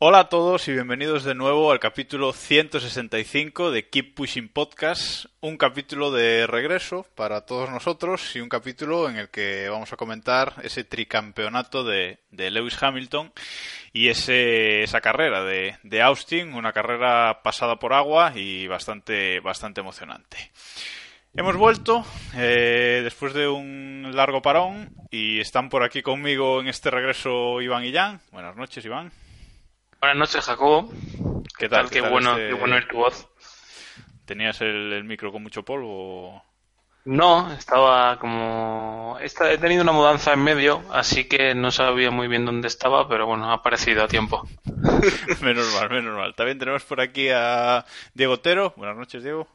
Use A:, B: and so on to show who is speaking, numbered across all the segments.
A: Hola a todos y bienvenidos de nuevo al capítulo 165 de Keep Pushing Podcast, un capítulo de regreso para todos nosotros y un capítulo en el que vamos a comentar ese tricampeonato de, de Lewis Hamilton y ese, esa carrera de, de Austin, una carrera pasada por agua y bastante, bastante emocionante. Hemos vuelto eh, después de un largo parón y están por aquí conmigo en este regreso Iván y Jan. Buenas noches, Iván.
B: Buenas noches, Jacobo.
A: ¿Qué tal?
B: Qué,
A: tal
B: bueno,
A: este-
B: qué bueno es tu voz.
A: ¿Tenías el, el micro con mucho polvo?
B: No, estaba como... He tenido una mudanza en medio, así que no sabía muy bien dónde estaba, pero bueno, ha aparecido a tiempo.
A: menos mal, menos mal. También tenemos por aquí a Diego Otero. Buenas noches, Diego.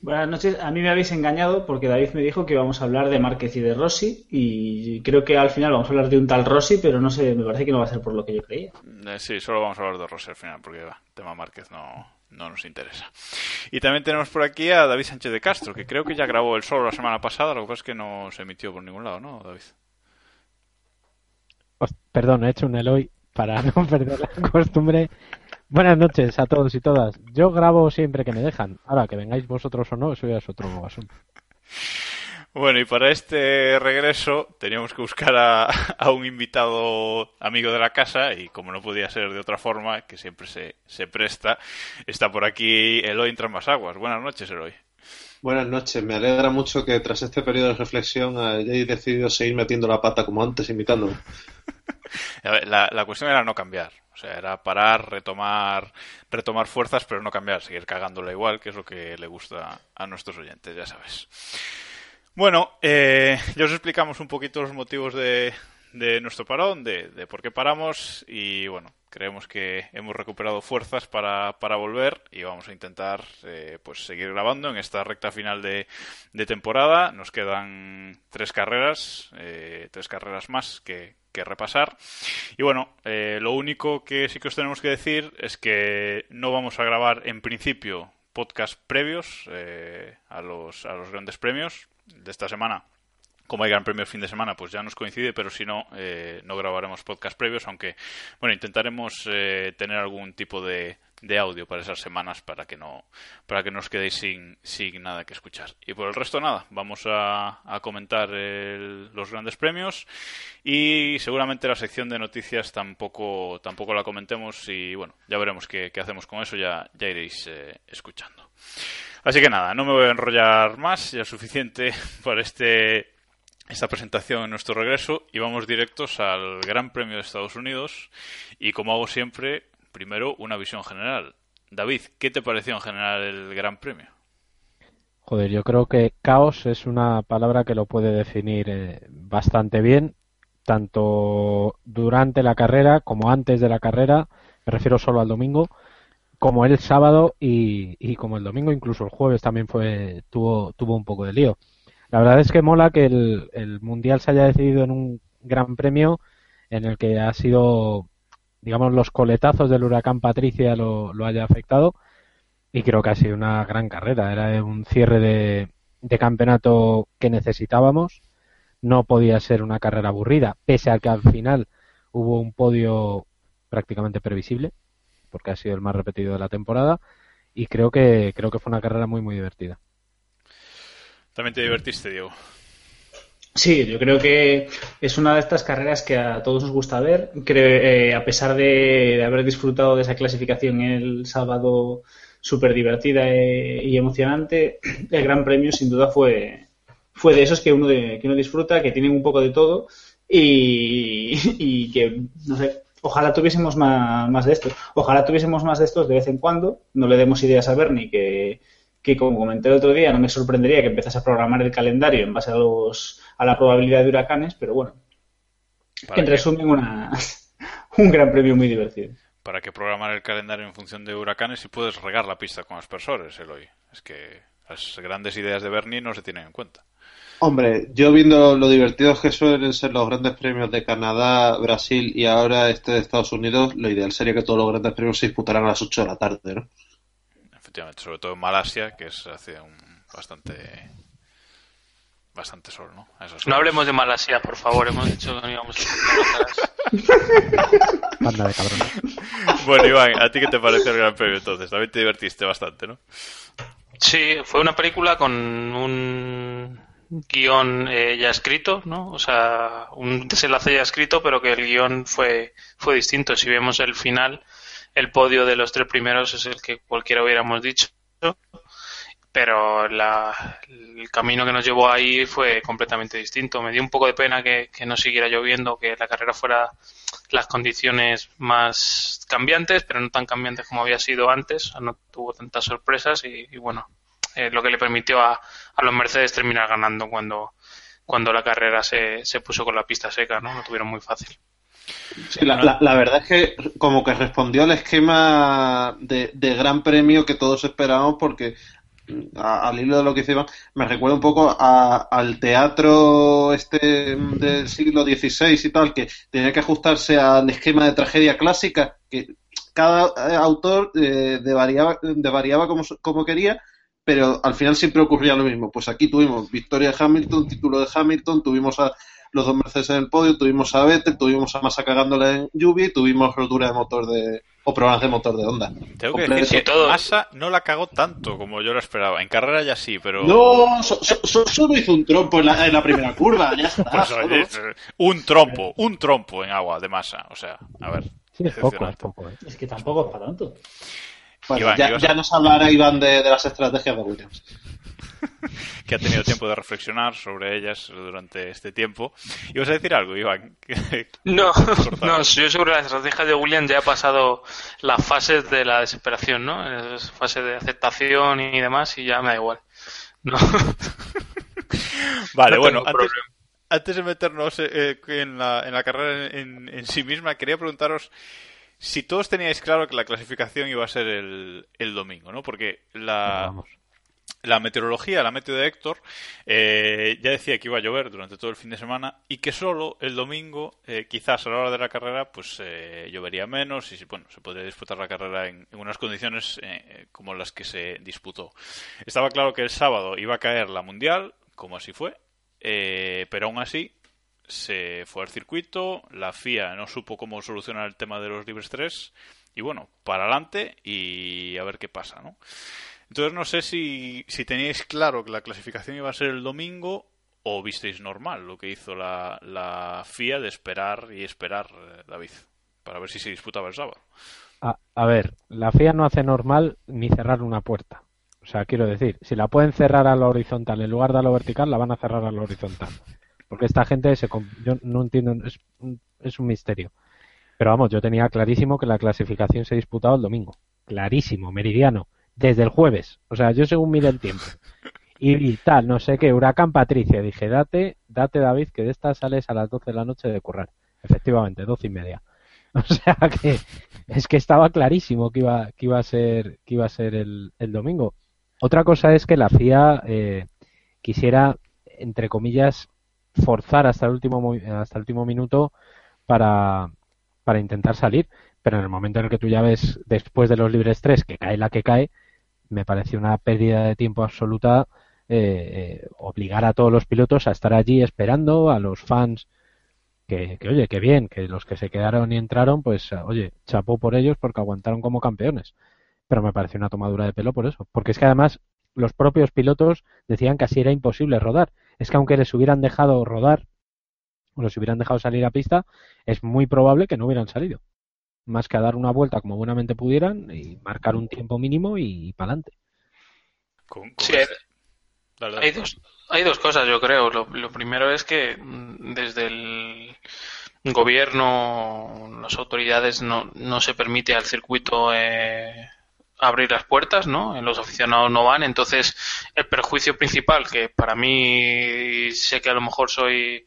C: Buenas noches. A mí me habéis engañado porque David me dijo que íbamos a hablar de Márquez y de Rossi y creo que al final vamos a hablar de un tal Rossi, pero no sé, me parece que no va a ser por lo que yo creía.
A: Eh, sí, solo vamos a hablar de Rossi al final, porque va, tema Márquez no, no nos interesa. Y también tenemos por aquí a David Sánchez de Castro, que creo que ya grabó el solo la semana pasada, lo que pasa es que no se emitió por ningún lado, ¿no, David?
D: Os- Perdón, he hecho un Eloy para no perder la costumbre. Buenas noches a todos y todas. Yo grabo siempre que me dejan. Ahora, que vengáis vosotros o no, eso ya es otro asunto.
A: Bueno, y para este regreso teníamos que buscar a, a un invitado amigo de la casa y como no podía ser de otra forma, que siempre se, se presta, está por aquí Eloy Aguas. Buenas noches, Eloy.
E: Buenas noches, me alegra mucho que tras este periodo de reflexión hayáis decidido seguir metiendo la pata como antes, imitándome.
A: A ver, La, la cuestión era no cambiar, o sea, era parar, retomar, retomar fuerzas, pero no cambiar, seguir cagándola igual, que es lo que le gusta a nuestros oyentes, ya sabes. Bueno, eh, ya os explicamos un poquito los motivos de, de nuestro parón, de, por qué paramos y bueno, creemos que hemos recuperado fuerzas para, volver y vamos a intentar eh, pues seguir grabando en esta recta final de, de temporada. Nos quedan tres carreras, eh, tres carreras más que, que repasar. Y bueno, eh, lo único que sí que os tenemos que decir es que no vamos a grabar en principio podcast previos eh, a, los, a los grandes premios de esta semana como hay gran premio el fin de semana, pues ya nos coincide, pero si no, eh, no grabaremos podcast previos, aunque, bueno, intentaremos eh, tener algún tipo de, de audio para esas semanas para que no, para que no os quedéis sin, sin nada que escuchar. Y por el resto, nada, vamos a, a comentar el- los grandes premios y seguramente la sección de noticias tampoco, tampoco la comentemos y, bueno, ya veremos qué, hacemos con eso, ya, ya iréis eh, escuchando. Así que nada, no me voy a enrollar más, ya es suficiente por este esta presentación en nuestro regreso y vamos directos al Gran Premio de Estados Unidos y como hago siempre, primero una visión general. David, ¿qué te pareció en general el Gran Premio?
D: Joder, yo creo que caos es una palabra que lo puede definir eh, bastante bien, tanto durante la carrera como antes de la carrera, me refiero solo al domingo, como el sábado y, como el domingo, incluso el jueves también fue tuvo, tuvo un poco de lío. La verdad es que mola que el, el Mundial se haya decidido en un gran premio en el que ha sido, digamos, los coletazos del huracán Patricia lo, lo haya afectado y creo que ha sido una gran carrera. Era un cierre de, campeonato que necesitábamos. No podía ser una carrera aburrida, pese a que al final hubo un podio prácticamente previsible, porque ha sido el más repetido de la temporada. Y creo que, creo que fue una carrera muy, muy divertida.
A: También te divertiste, Diego.
C: Sí, yo creo que es una de estas carreras que a todos nos gusta ver. Creo, eh, a pesar de, haber disfrutado de esa clasificación el sábado súper divertida e- y emocionante, el Gran Premio sin duda fue, fue de esos que uno, de, que uno disfruta, que tienen un poco de todo y, y que, no sé, ojalá tuviésemos más, más de estos. Ojalá tuviésemos más de estos de vez en cuando. No le demos ideas a Bernie que, que como comenté el otro día, no me sorprendería que empezase a programar el calendario en base a, los, a la probabilidad de huracanes, pero bueno,
A: ¿Para
C: en
A: qué?
C: resumen, una, un gran premio muy divertido.
A: ¿Para qué programar el calendario en función de huracanes si puedes regar la pista con aspersores, Eloy? Es que las grandes ideas de Bernie no se tienen en cuenta.
E: Hombre, yo viendo lo divertidos que suelen ser los grandes premios de Canadá, Brasil y ahora este de Estados Unidos, lo ideal sería que todos los grandes premios se disputaran a las 8 de la tarde, ¿no?
A: Efectivamente, sobre todo en Malasia, que es hace un bastante bastante sol, ¿no?
B: No hablemos de Malasia, por favor. Hemos dicho que no íbamos a
D: Banda de cabrones.
A: Bueno, Iván, ¿a ti qué te pareció el Gran Premio entonces? También te divertiste bastante, ¿no?
B: Sí, fue una película con un guion eh, ya escrito, ¿no? O sea, un desenlace ya escrito, pero que el guion fue, fue distinto. Si vemos el final, el podio de los tres primeros es el que cualquiera hubiéramos dicho, pero la- el camino que nos llevó ahí fue completamente distinto. Me dio un poco de pena que, no siguiera lloviendo, que la carrera fuera las condiciones más cambiantes, pero no tan cambiantes como había sido antes. No tuvo tantas sorpresas y, y bueno, eh, lo que le permitió a, a los Mercedes terminar ganando cuando, cuando la carrera se, se puso con la pista seca, ¿no? Lo tuvieron muy fácil.
E: La, verdad es que como que respondió al esquema de, de gran premio que todos esperábamos porque mm, al hilo de lo que Iván, me recuerda un poco a- al teatro este mm, del siglo XVI y tal, que tenía que ajustarse al esquema de tragedia clásica, que cada eh, autor eh, devariaba, devariaba como, como quería, pero al final siempre ocurría lo mismo. Pues aquí tuvimos victoria de Hamilton, título de Hamilton, tuvimos a los dos Mercedes en el podio, tuvimos a Vettel, tuvimos a Massa cagándola en lluvia y tuvimos rotura de motor de o problemas de motor de Honda.
A: Tengo que decir que Massa no la cagó tanto como yo lo esperaba. En carrera ya sí, pero...
E: No, so- so- so- solo hizo un trompo en la, en la primera curva, ya está.
A: Pues, oye, un trompo, un trompo en agua de masa. O sea, a ver.
D: Sí, es poco, es poco. ¿eh?
C: Es que tampoco es para tanto.
E: Bueno,
A: Iván,
E: ya, ya nos hablará Iván de, de las estrategias de Williams.
A: que ha tenido tiempo de reflexionar sobre ellas durante este tiempo. ¿Y vas a decir algo, Iván?
B: No, no, yo sobre las estrategias de Williams ya he pasado las fases de la desesperación, ¿no? Es fase de aceptación y demás y ya me da igual. No.
A: Vale,
B: No
A: bueno, antes, de meternos eh, en, la, en la carrera en, en sí misma, quería preguntaros si todos teníais claro que la clasificación iba a ser el, el domingo, ¿no? Porque la. La meteorología, la meteo de Héctor, eh, ya decía que iba a llover durante todo el fin de semana y que solo el domingo, eh, quizás a la hora de la carrera, pues eh, llovería menos y bueno, se podría disputar la carrera en, unas condiciones eh, como las que se disputó. Estaba claro que el sábado iba a caer la mundial, como así fue, eh, pero aún así se fue al circuito, la FIA no supo cómo solucionar el tema de los libres 3 y bueno, para adelante y a ver qué pasa, ¿no? Entonces no sé si, si teníais claro que la clasificación iba a ser el domingo o visteis normal lo que hizo la, la FIA de esperar y esperar, eh, David, para ver si se disputaba el sábado.
D: A, a ver, la FIA no hace normal ni cerrar una puerta. O sea, quiero decir, si la pueden cerrar a la horizontal en lugar de a la vertical, la van a cerrar a la horizontal. Porque esta gente, se, yo no entiendo, es, es un misterio. Pero vamos, yo tenía clarísimo que la clasificación se disputaba el domingo. Clarísimo, meridiano. Desde el jueves. O sea, yo según mire el tiempo. Y, tal, no sé qué, Huracán Patricia. Dije, date, date David, que de esta sales a las 12 de la noche de currar. Efectivamente, doce y media. O sea que es que estaba clarísimo que iba, que iba a ser, que iba a ser el, el domingo. Otra cosa es que la FIA eh, quisiera, entre comillas, forzar hasta el último mo- hasta el último minuto para, para intentar salir. Pero en el momento en el que tú ya ves después de los libres 3 que cae la que cae, me parece una pérdida de tiempo absoluta eh, eh, obligar a todos los pilotos a estar allí esperando, a los fans que, oye, que bien, que los que se quedaron y entraron, pues oye, chapó por ellos porque aguantaron como campeones. Pero me pareció una tomadura de pelo por eso. Porque es que además los propios pilotos decían que así era imposible rodar. es que aunque les hubieran dejado rodar o los hubieran dejado salir a pista, es muy probable que no hubieran salido. Más que a dar una vuelta como buenamente pudieran y marcar un tiempo mínimo y, para adelante.
B: Sí, hay, dos, hay dos cosas, yo creo. Lo, lo primero es que mm, desde el gobierno, las autoridades no, no se permite al circuito eh, abrir las puertas, ¿no? Los aficionados no van, entonces el perjuicio principal, que para mí sé que a lo mejor soy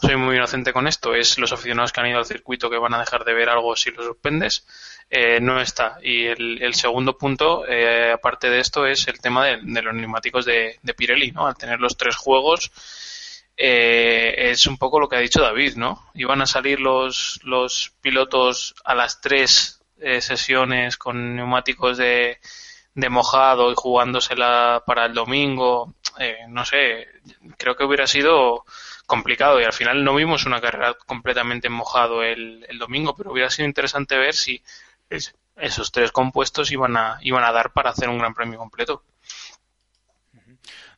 B: soy muy inocente con esto, es los aficionados que han ido al circuito que van a dejar de ver algo si lo suspendes, eh, no está. Y el, segundo punto, eh, aparte de esto, es el tema de, los neumáticos de, de, Pirelli, ¿no? Al tener los tres juegos, eh, es un poco lo que ha dicho David, ¿no? Iban a salir los, los pilotos a las tres eh, sesiones con neumáticos de, de mojado y jugándosela para el domingo. Eh, no sé, creo que hubiera sido complicado y al final no vimos una carrera completamente mojado el, el domingo, pero hubiera sido interesante ver si esos tres compuestos iban a, iban a dar para hacer un gran premio completo.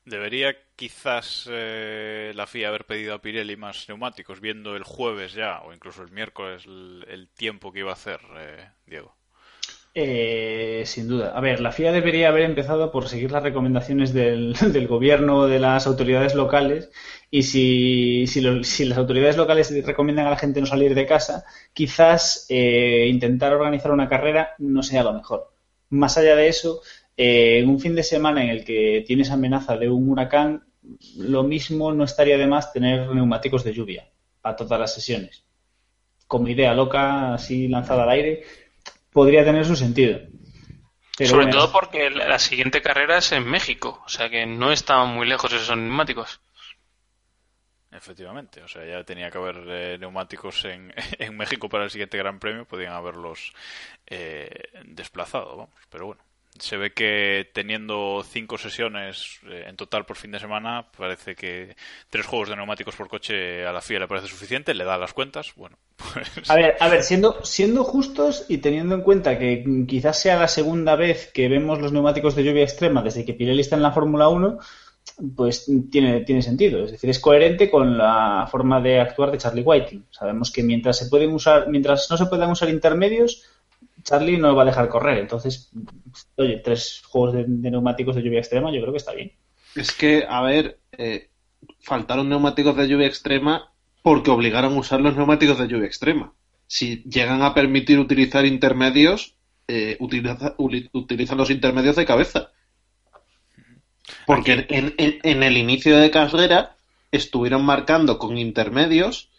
A: Debería quizás eh, la FIA haber pedido a Pirelli más neumáticos, viendo el jueves ya, o incluso el miércoles, el, tiempo que iba a hacer, eh, Diego.
C: Eh, sin duda. A ver, la FIA debería haber empezado por seguir las recomendaciones del, del gobierno, de las autoridades locales, y si, si, si, las autoridades locales recomiendan a la gente no salir de casa, quizás intentar organizar una carrera no sea lo mejor. Más allá de eso, eh, en un fin de semana en el que tienes amenaza de un huracán, lo mismo no estaría de más tener neumáticos de lluvia a todas las sesiones. Como idea loca, así lanzada al aire, podría tener su sentido.
B: Sobre todo porque la siguiente carrera es en México, o sea que no estaban muy lejos esos neumáticos.
A: Efectivamente, o sea, ya tenía que haber eh, neumáticos en, en, México para el siguiente Gran Premio, podían haberlos eh, desplazado, vamos, pero bueno se ve que teniendo cinco sesiones eh, en total por fin de semana, parece que tres juegos de neumáticos por coche a la FIA le parece suficiente, le da las cuentas, bueno.
C: Pues... A ver, a ver, siendo, siendo justos y teniendo en cuenta que quizás sea la segunda vez que vemos los neumáticos de lluvia extrema desde que Pirelli está en la Fórmula 1, pues tiene, tiene sentido. Es decir, es coherente con la forma de actuar de Charlie Whiting. Sabemos que mientras se pueden usar, mientras no se puedan usar intermedios, Charlie no va a dejar correr. Entonces, oye, tres juegos de, neumáticos de lluvia extrema, yo creo que está bien.
E: Es que, a ver, eh, faltaron neumáticos de lluvia extrema porque obligaron a usar los neumáticos de lluvia extrema. Si llegan a permitir utilizar intermedios, eh, utilizan los intermedios de cabeza. Porque en, en, el inicio de carrera estuvieron marcando con intermedios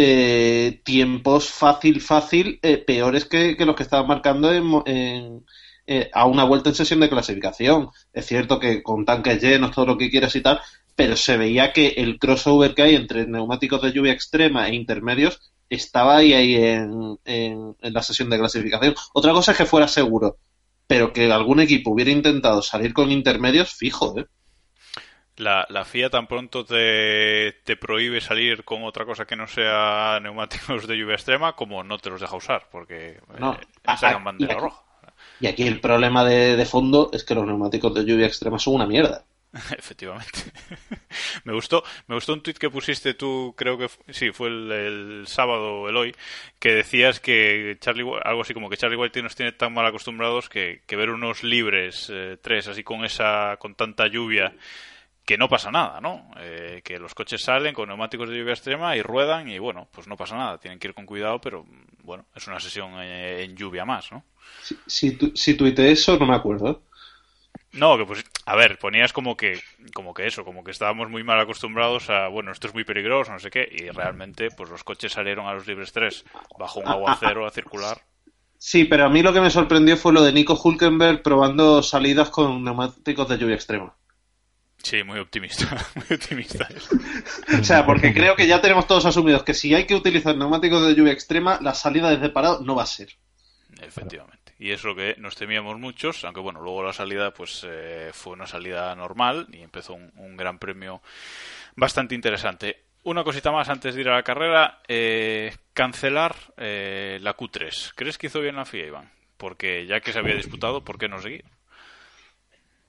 E: eh, tiempos fácil, fácil, eh, peores que, los que estaban marcando en, eh, a una vuelta en sesión de clasificación. Es cierto que con tanques llenos, todo lo que quieras y tal, pero se veía que el crossover que hay entre neumáticos de lluvia extrema e intermedios estaba ahí, ahí en, en, en la sesión de clasificación. Otra cosa es que fuera seguro, pero que algún equipo hubiera intentado salir con intermedios, fijo, ¿eh?
A: La, la FIA tan pronto te, te, prohíbe salir con otra cosa que no sea neumáticos de lluvia extrema como no te los deja usar porque no, eh, sacan bandera
E: y
A: roja.
E: Y aquí el problema de, de, fondo es que los neumáticos de lluvia extrema son una mierda.
A: Efectivamente. me gustó, me gustó un tuit que pusiste tú, creo que sí, fue el, el, sábado o el hoy, que decías que Charlie, algo así como que Charlie White nos tiene tan mal acostumbrados que, que ver unos libres eh, tres así con esa, con tanta lluvia que no pasa nada, ¿no? Eh, que los coches salen con neumáticos de lluvia extrema y ruedan y bueno, pues no pasa nada, tienen que ir con cuidado, pero bueno, es una sesión eh, en lluvia más, ¿no?
E: Si, si, tu, si tuite eso, no me acuerdo.
A: No, que pues, a ver, ponías como que, como que eso, como que estábamos muy mal acostumbrados a, bueno, esto es muy peligroso, no sé qué, y realmente, pues los coches salieron a los libres 3 bajo un ah, aguacero ah, a circular.
E: Sí, pero a mí lo que me sorprendió fue lo de Nico Hulkenberg probando salidas con neumáticos de lluvia extrema.
A: Sí, muy optimista, muy optimista.
E: o sea, porque creo que ya tenemos todos asumidos que si hay que utilizar neumáticos de lluvia extrema, la salida desde parado no va a ser.
A: Efectivamente. Y es lo que nos temíamos muchos, aunque bueno, luego la salida pues eh, fue una salida normal y empezó un, gran premio bastante interesante. Una cosita más antes de ir a la carrera, eh, cancelar eh, la Q3. ¿Crees que hizo bien la FIA, Iván? Porque ya que se había disputado, ¿por qué no seguir?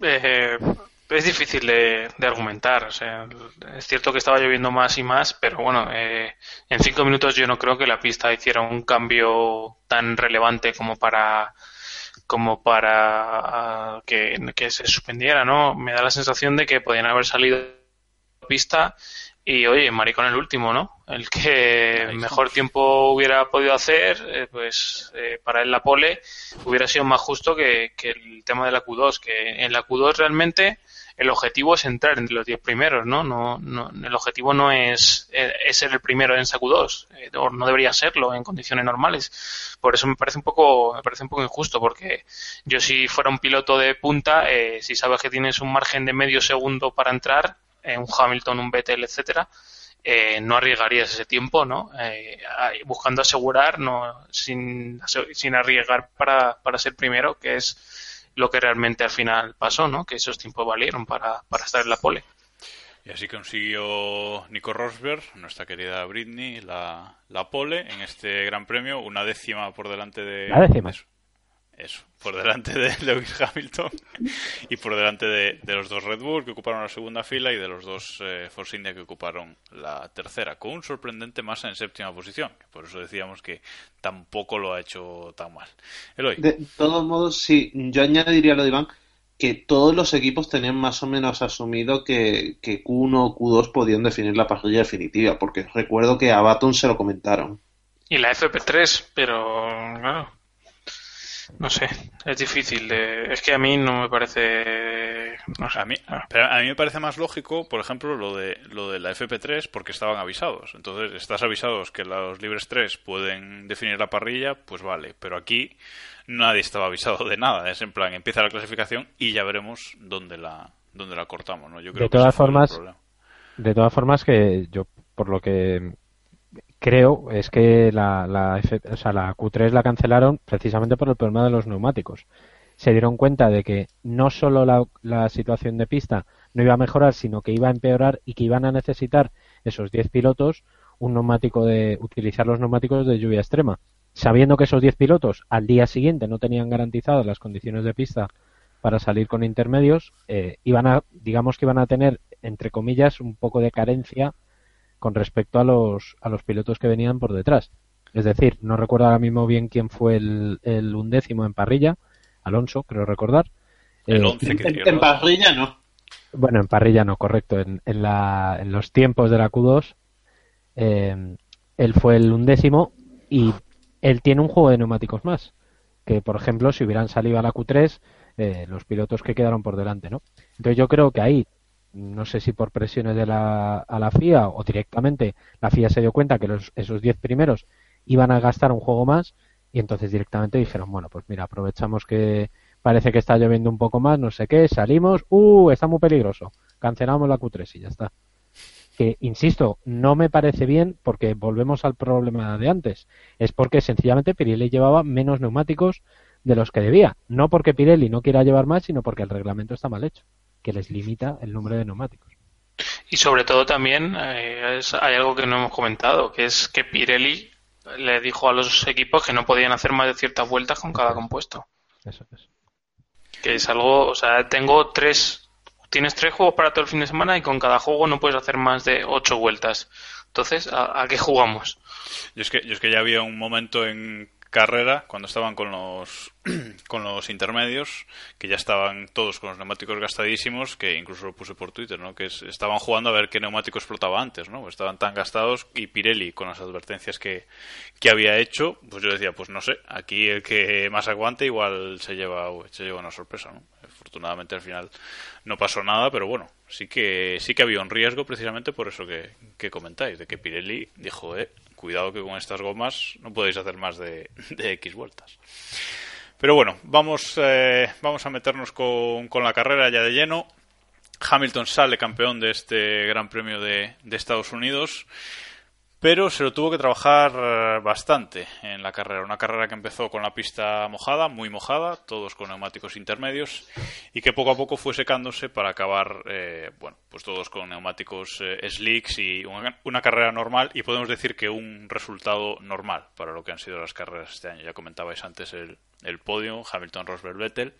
B: Eh, es difícil de, argumentar. O sea, es cierto que estaba lloviendo más y más, pero bueno, eh, en cinco minutos yo no creo que la pista hiciera un cambio tan relevante como para como para ah, que, que se suspendiera, ¿no? Me da la sensación de que podían haber salido pista y oye, Maricón el último, ¿no? El que mejor tiempo hubiera podido hacer, eh, pues eh, para él la pole hubiera sido más justo que, el tema de la Q2, que en la Q2 realmente el objetivo es entrar entre los 10 primeros, ¿no? No, no El objetivo no es, eh, es, ser el primero en esa Q2, o no debería serlo en condiciones normales. Por eso me parece un poco, me parece un poco injusto, porque yo si fuera un piloto de punta, si sabes que tienes un margen de medio segundo para entrar, eh, un Hamilton, un Vettel, etcétera, eh, no arriesgarías ese tiempo, ¿no? Eh, buscando asegurar, no, sin, sin arriesgar para, para ser primero, que es lo que realmente al final pasó, ¿no? Que esos tiempos valieron para, para estar en la pole.
A: Y así consiguió Nico Rosberg, nuestra querida Britney, la, la pole en este Gran Premio, una décima por delante de,
D: la décima
A: eso, por delante de Lewis Hamilton y por delante de, los dos Red Bull que ocuparon la segunda fila y de los dos eh, Force India que ocuparon la tercera, con un sorprendente Massa en séptima posición. Por eso decíamos que tampoco lo ha hecho tan mal.
E: De todos modos, sí, yo añadiría lo de Iván, que todos los equipos tenían más o menos asumido que, que Q1 o Q2 podían definir la parrilla definitiva, porque recuerdo que a Baton se lo comentaron.
B: Y la FP3, pero claro no sé, es difícil. Es que a mí no me parece.
A: A, mí, a mí me parece más lógico, por ejemplo, lo de, lo de la FP3, porque estaban avisados. Entonces, estás avisados que los libres 3 pueden definir la parrilla, pues vale. Pero aquí nadie estaba avisado de nada. Es en plan, empieza la clasificación y ya veremos dónde la, dónde la cortamos. ¿no? Yo creo
D: de todas formas, de todas formas, que yo, por lo que creo es que la, la, o sea, la Q3 la cancelaron precisamente por el problema de los neumáticos. Se dieron cuenta de que no solo la, la situación de pista no iba a mejorar, sino que iba a empeorar y que iban a necesitar esos 10 pilotos un neumático de utilizar los neumáticos de lluvia extrema. Sabiendo que esos 10 pilotos al día siguiente no tenían garantizadas las condiciones de pista para salir con intermedios, eh, iban a, digamos que iban a tener, entre comillas, un poco de carencia con respecto a los, a los pilotos que venían por detrás. Es decir, no recuerdo ahora mismo bien quién fue el, el undécimo en parrilla, Alonso, creo recordar.
E: El eh, en, parrilla no.
D: Bueno, en parrilla no, correcto. En, en, la, en los tiempos de la Q2, eh, él fue el undécimo y él tiene un juego de neumáticos más. Que, por ejemplo, si hubieran salido a la Q3, eh, los pilotos que quedaron por delante, ¿no? Entonces yo creo que ahí no sé si por presiones de la, a la FIA o directamente la FIA se dio cuenta que esos 10 primeros iban a gastar un juego más y entonces directamente dijeron, bueno, pues mira, aprovechamos que parece que está lloviendo un poco más, no sé qué, salimos, uh, está muy peligroso, cancelamos la Q3 y ya está. Que, insisto, no me parece bien porque volvemos al problema de antes. Es porque sencillamente Pirelli llevaba menos neumáticos de los que debía. No porque Pirelli no quiera llevar más, sino porque el reglamento está mal hecho que les limita el número de neumáticos.
B: Y sobre todo también eh, hay algo que no hemos comentado, que es que Pirelli le dijo a los equipos que no podían hacer más de ciertas vueltas con cada compuesto.
D: Eso es.
B: Que es algo, o sea, tengo tres, tienes tres juegos para todo el fin de semana y con cada juego no puedes hacer más de ocho vueltas. Entonces, ¿a, qué jugamos?
A: Yo es, que, yo es que ya había un momento en carrera, cuando estaban con los, con los intermedios, que ya estaban todos con los neumáticos gastadísimos, que incluso lo puse por Twitter, ¿no? que estaban jugando a ver qué neumático explotaba antes, ¿no? estaban tan gastados y Pirelli, con las advertencias que, que había hecho, pues yo decía, pues no sé, aquí el que más aguante igual se lleva, se lleva una sorpresa, ¿no? Afortunadamente al final no pasó nada, pero bueno, sí que sí que había un riesgo precisamente por eso que, que comentáis, de que Pirelli dijo, eh, cuidado que con estas gomas no podéis hacer más de, X vueltas. Pero bueno, vamos, eh, vamos a meternos con, con, la carrera ya de lleno. Hamilton sale campeón de este Gran Premio de, de Estados Unidos pero se lo tuvo que trabajar eh, bastante en la carrera. Una carrera que empezó con la pista mojada, muy mojada, todos con neumáticos intermedios, y que poco a poco fue secándose para acabar, eh, bueno, pues todos con neumáticos eh, slicks y una, carrera normal, y podemos decir que un resultado normal para lo que han sido las carreras este año. Ya comentabais antes el, el podio, Hamilton, Rosberg, Vettel.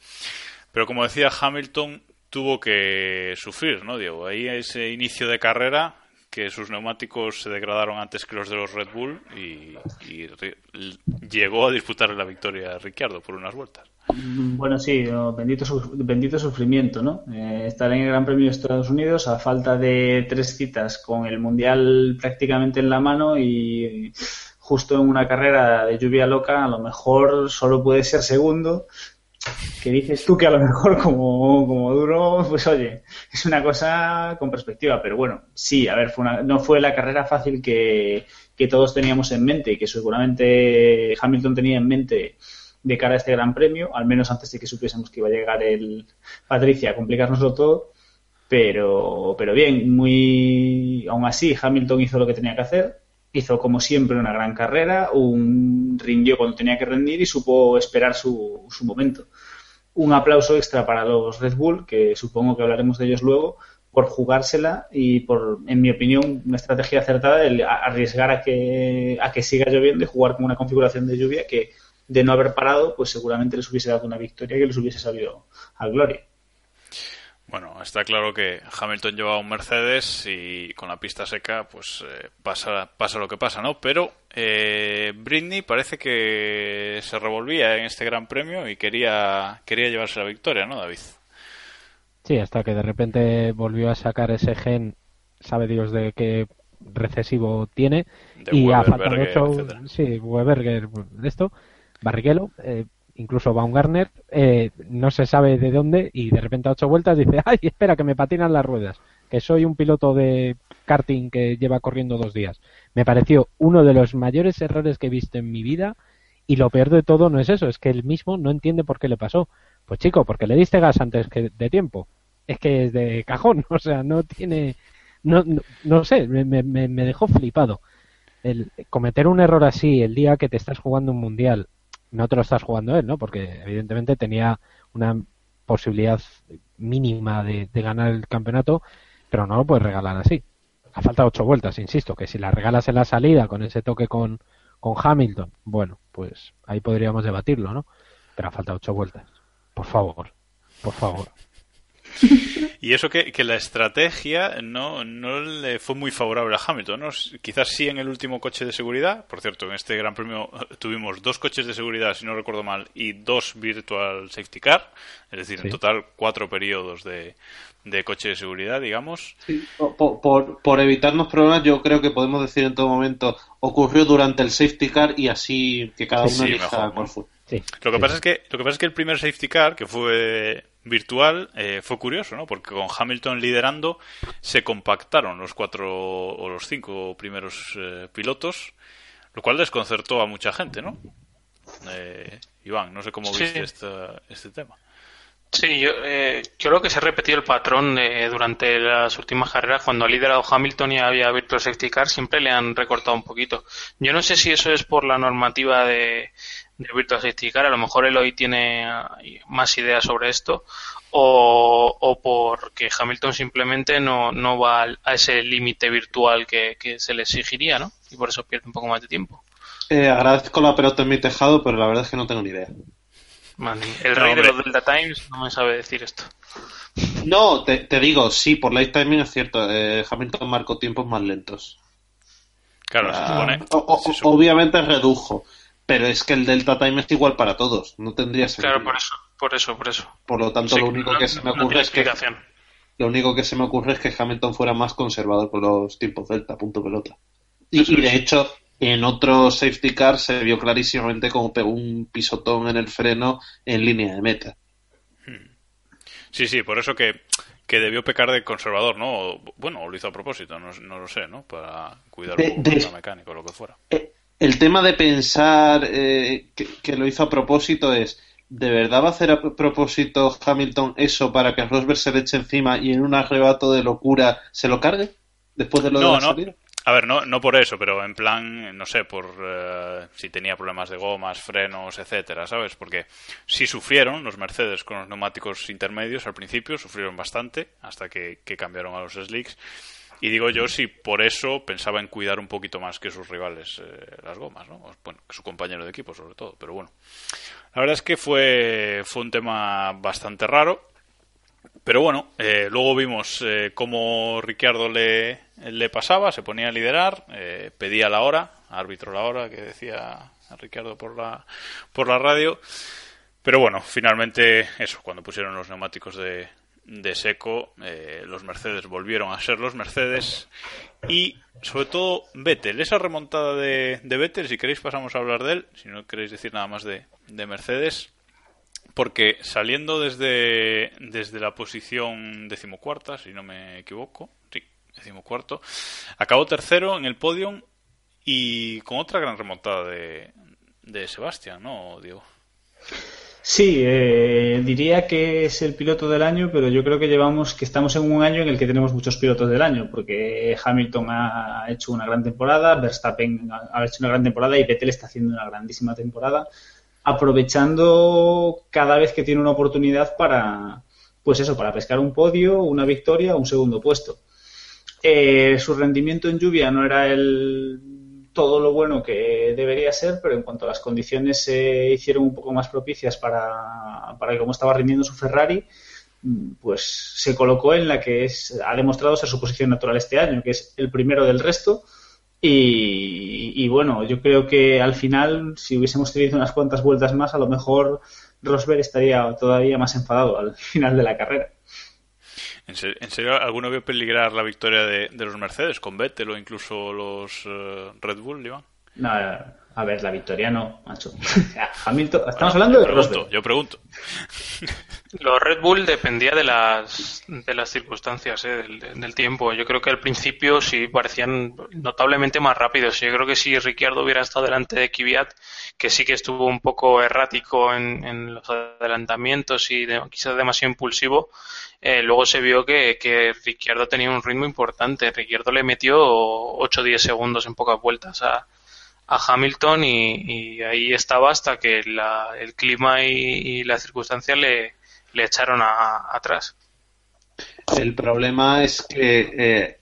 A: Pero como decía Hamilton, tuvo que sufrir, ¿no, Diego? Ahí ese inicio de carrera que sus neumáticos se degradaron antes que los de los Red Bull y, llegó a disputar la victoria a Ricciardo por unas vueltas.
C: Mm, Bueno, sí, bendito sufrimiento, ¿no? Eh, estar en el Gran Premio de Estados Unidos a falta de tres citas con el Mundial prácticamente en la mano y justo en una carrera de lluvia loca, a lo mejor solo puede ser segundo. Que dices tú que a lo mejor como, como duro, pues oye, es una cosa con perspectiva, pero bueno, sí, a ver, fue una- no fue la carrera fácil que, que todos teníamos en mente y que seguramente Hamilton tenía en mente de cara a este Gran Premio, al menos antes de que supiésemos que iba a llegar el Patricia a complicárnoslo todo. Pero, pero bien, muy aún así Hamilton hizo lo que tenía que hacer, hizo como siempre una gran carrera, un rindió cuando tenía que rendir y supo esperar su, su momento. Un aplauso extra para los Red Bull, que supongo que hablaremos de ellos luego, por jugársela y por, en mi opinión, una estrategia acertada el arriesgar a que, a que siga lloviendo y jugar con una configuración de lluvia que de no haber parado, pues seguramente les hubiese dado una victoria que les hubiese sabido a gloria.
A: Bueno, está claro que Hamilton llevaba un Mercedes y con la pista seca, pues eh, pasa, pasa lo que pasa, ¿no? Pero eh, Britney parece que se revolvía en este Gran Premio y quería, quería llevarse la victoria, ¿no, David?
D: Sí, hasta que de repente volvió a sacar ese gen, sabe Dios de qué recesivo tiene,
A: De
D: y a
A: Weber,
D: falta de ocho,
A: etcétera.
D: sí, Weberger, de esto, Barrichello, eh, incluso Baumgartner, eh, no se sabe de dónde y de repente a ocho vueltas dice, ay, espera, que me patinan las ruedas, que soy un piloto de karting que lleva corriendo dos días. Me pareció uno de los mayores errores que he visto en mi vida y lo peor de todo no es eso, es que él mismo no entiende por qué le pasó. Pues chico, porque le diste gas antes que de tiempo. Es que es de cajón, o sea, no tiene, no, no, sé, me, me, me dejó flipado. El cometer un error así el día que te estás jugando un mundial, no te lo estás jugando él, ¿no? Porque evidentemente tenía una posibilidad mínima de, ganar el campeonato, pero no lo puedes regalar así. A falta ocho vueltas, insisto, que si la regalas en la salida con ese toque con, con Hamilton, bueno, pues ahí podríamos debatirlo, ¿no? Pero a falta ocho vueltas. Por favor, por favor.
A: Y eso que, que la estrategia no, no le fue muy favorable a Hamilton. ¿no? Quizás sí en el último coche de seguridad. Por cierto, en este Gran Premio eh, tuvimos dos coches de seguridad, si no recuerdo mal, y dos Virtual Safety Car. Es decir,
E: Sí.
A: en total cuatro periodos de, de coche de seguridad, digamos.
E: Por, por, por evitarnos problemas, yo creo que podemos decir en todo momento ocurrió durante el safety car y así que cada uno
A: Sí,
E: elija
A: mejor, ¿no?
E: cuál fue.
A: Lo que pasa es que lo que pasa es que el primer safety car que fue virtual eh, fue curioso, ¿no? Porque con Hamilton liderando se compactaron los cuatro o los cinco primeros eh, pilotos, lo cual desconcertó a mucha gente, ¿no? Eh, Iván, no sé cómo
B: Sí.
A: viste esta- este tema.
B: Sí, yo eh, creo que se ha repetido el patrón eh, durante las últimas carreras. Cuando ha liderado Hamilton y había Virtual Safety Car, siempre le han recortado un poquito. Yo no sé si eso es por la normativa de, de Virtual Safety Car, a lo mejor él hoy tiene ah, más ideas sobre esto, o, o porque Hamilton simplemente no, no va a ese límite virtual que, que se le exigiría, ¿no? Y por eso pierde un poco más de tiempo.
E: Eh, agradezco la pelota en mi tejado, pero la verdad es que no tengo ni idea.
B: Man, el
E: No,
B: rey de los Delta Times no me sabe decir esto.
E: No, te, te digo, sí, por light timing es cierto. eh, Hamilton marcó tiempos más lentos.
A: Claro, se
E: Ah,
A: supone.
E: o- o- Obviamente redujo, pero es que el delta time es igual para todos. No tendría sentido.
B: Claro, por eso, por eso, por eso.
E: Por lo tanto,
B: Sí,
E: lo único
B: no-
E: que se me ocurre es que lo único que se me ocurre es que Hamilton fuera más conservador con los tiempos delta, punto pelota. Y, y de hecho, en otro safety car se vio clarísimamente como pegó un pisotón en el freno en línea de meta.
A: Sí, sí, por eso que, que debió pecar de conservador, ¿no? Bueno, o lo hizo a propósito, no, no lo sé, ¿no? Para cuidar un poco
E: de-
A: más la mecánica o lo que fuera.
E: El tema de pensar eh, que, que lo hizo a propósito es, ¿de verdad va a hacer a propósito Hamilton eso para que Rosberg se le eche encima y en un arrebato de locura se lo cargue? Después de lo de
A: No,
E: la
A: no.
E: salida.
A: A ver, no, no por eso, pero en plan, no sé, por eh, si tenía problemas de gomas, frenos, etcétera, ¿sabes? Porque sí sufrieron los Mercedes con los neumáticos intermedios al principio, sufrieron bastante hasta que, que cambiaron a los slicks. Y digo yo si por eso pensaba en cuidar un poquito más que sus rivales eh, las gomas, ¿no? Su compañero de equipo sobre todo, pero bueno. La verdad es que fue, fue un tema bastante raro. Pero bueno, eh, luego vimos eh, cómo Ricciardo le, le pasaba, se ponía a liderar, pedía la hora, árbitro la hora que decía Ricciardo por la, por la radio. Pero bueno, finalmente eso, cuando pusieron los neumáticos de, de seco, eh, los Mercedes volvieron a ser los Mercedes y sobre todo Vettel, esa remontada de, de Vettel, si queréis pasamos a hablar de él, si no queréis decir nada más de, de Mercedes, porque saliendo desde, desde la posición decimocuarta, si no me equivoco, sí, decimocuarto, acabó tercero en el podium y con otra gran remontada de, de Sebastián, ¿no, Diego?
C: Sí, eh, diría que es el piloto del año, pero yo creo que llevamos que estamos en un año en el que tenemos muchos pilotos del año, porque Hamilton ha hecho una gran temporada, Verstappen ha hecho una gran temporada y Vettel está haciendo una grandísima temporada, aprovechando cada vez que tiene una oportunidad para, pues eso, para pescar un podio, una victoria un segundo puesto. Eh, su rendimiento en lluvia no era el todo lo bueno que debería ser, pero en cuanto a las condiciones se hicieron un poco más propicias para, para como estaba rindiendo su Ferrari, pues se colocó en la que es, ha demostrado ser su posición natural este año, que es el primero del resto. Y, y bueno, yo creo que al final, si hubiésemos tenido unas cuantas vueltas más, a lo mejor Rosberg estaría todavía más enfadado al final de la carrera.
A: ¿En serio, ¿En serio, alguno vio peligrar la victoria de, los Mercedes con Vettel o incluso los uh, Red Bull, Iván?
C: No, a ver, la victoria no, macho. Hamilton, estamos bueno, hablando de
A: pregunto,
C: Rosberg.
A: Yo pregunto.
B: Los Red Bull dependía de las, de las circunstancias, ¿eh? del, del, tiempo. Yo creo que al principio sí parecían notablemente más rápidos. Yo creo que si Ricciardo hubiera estado delante de Kvyat, que sí que estuvo un poco errático en, en los adelantamientos y de, quizás demasiado impulsivo, eh, luego se vio que, que Ricciardo tenía un ritmo importante. Ricciardo le metió 8 o 10 segundos en pocas vueltas a, a Hamilton y, y, ahí estaba hasta que la, el clima y, y las circunstancias le, le echaron a, atrás.
E: El problema es que eh,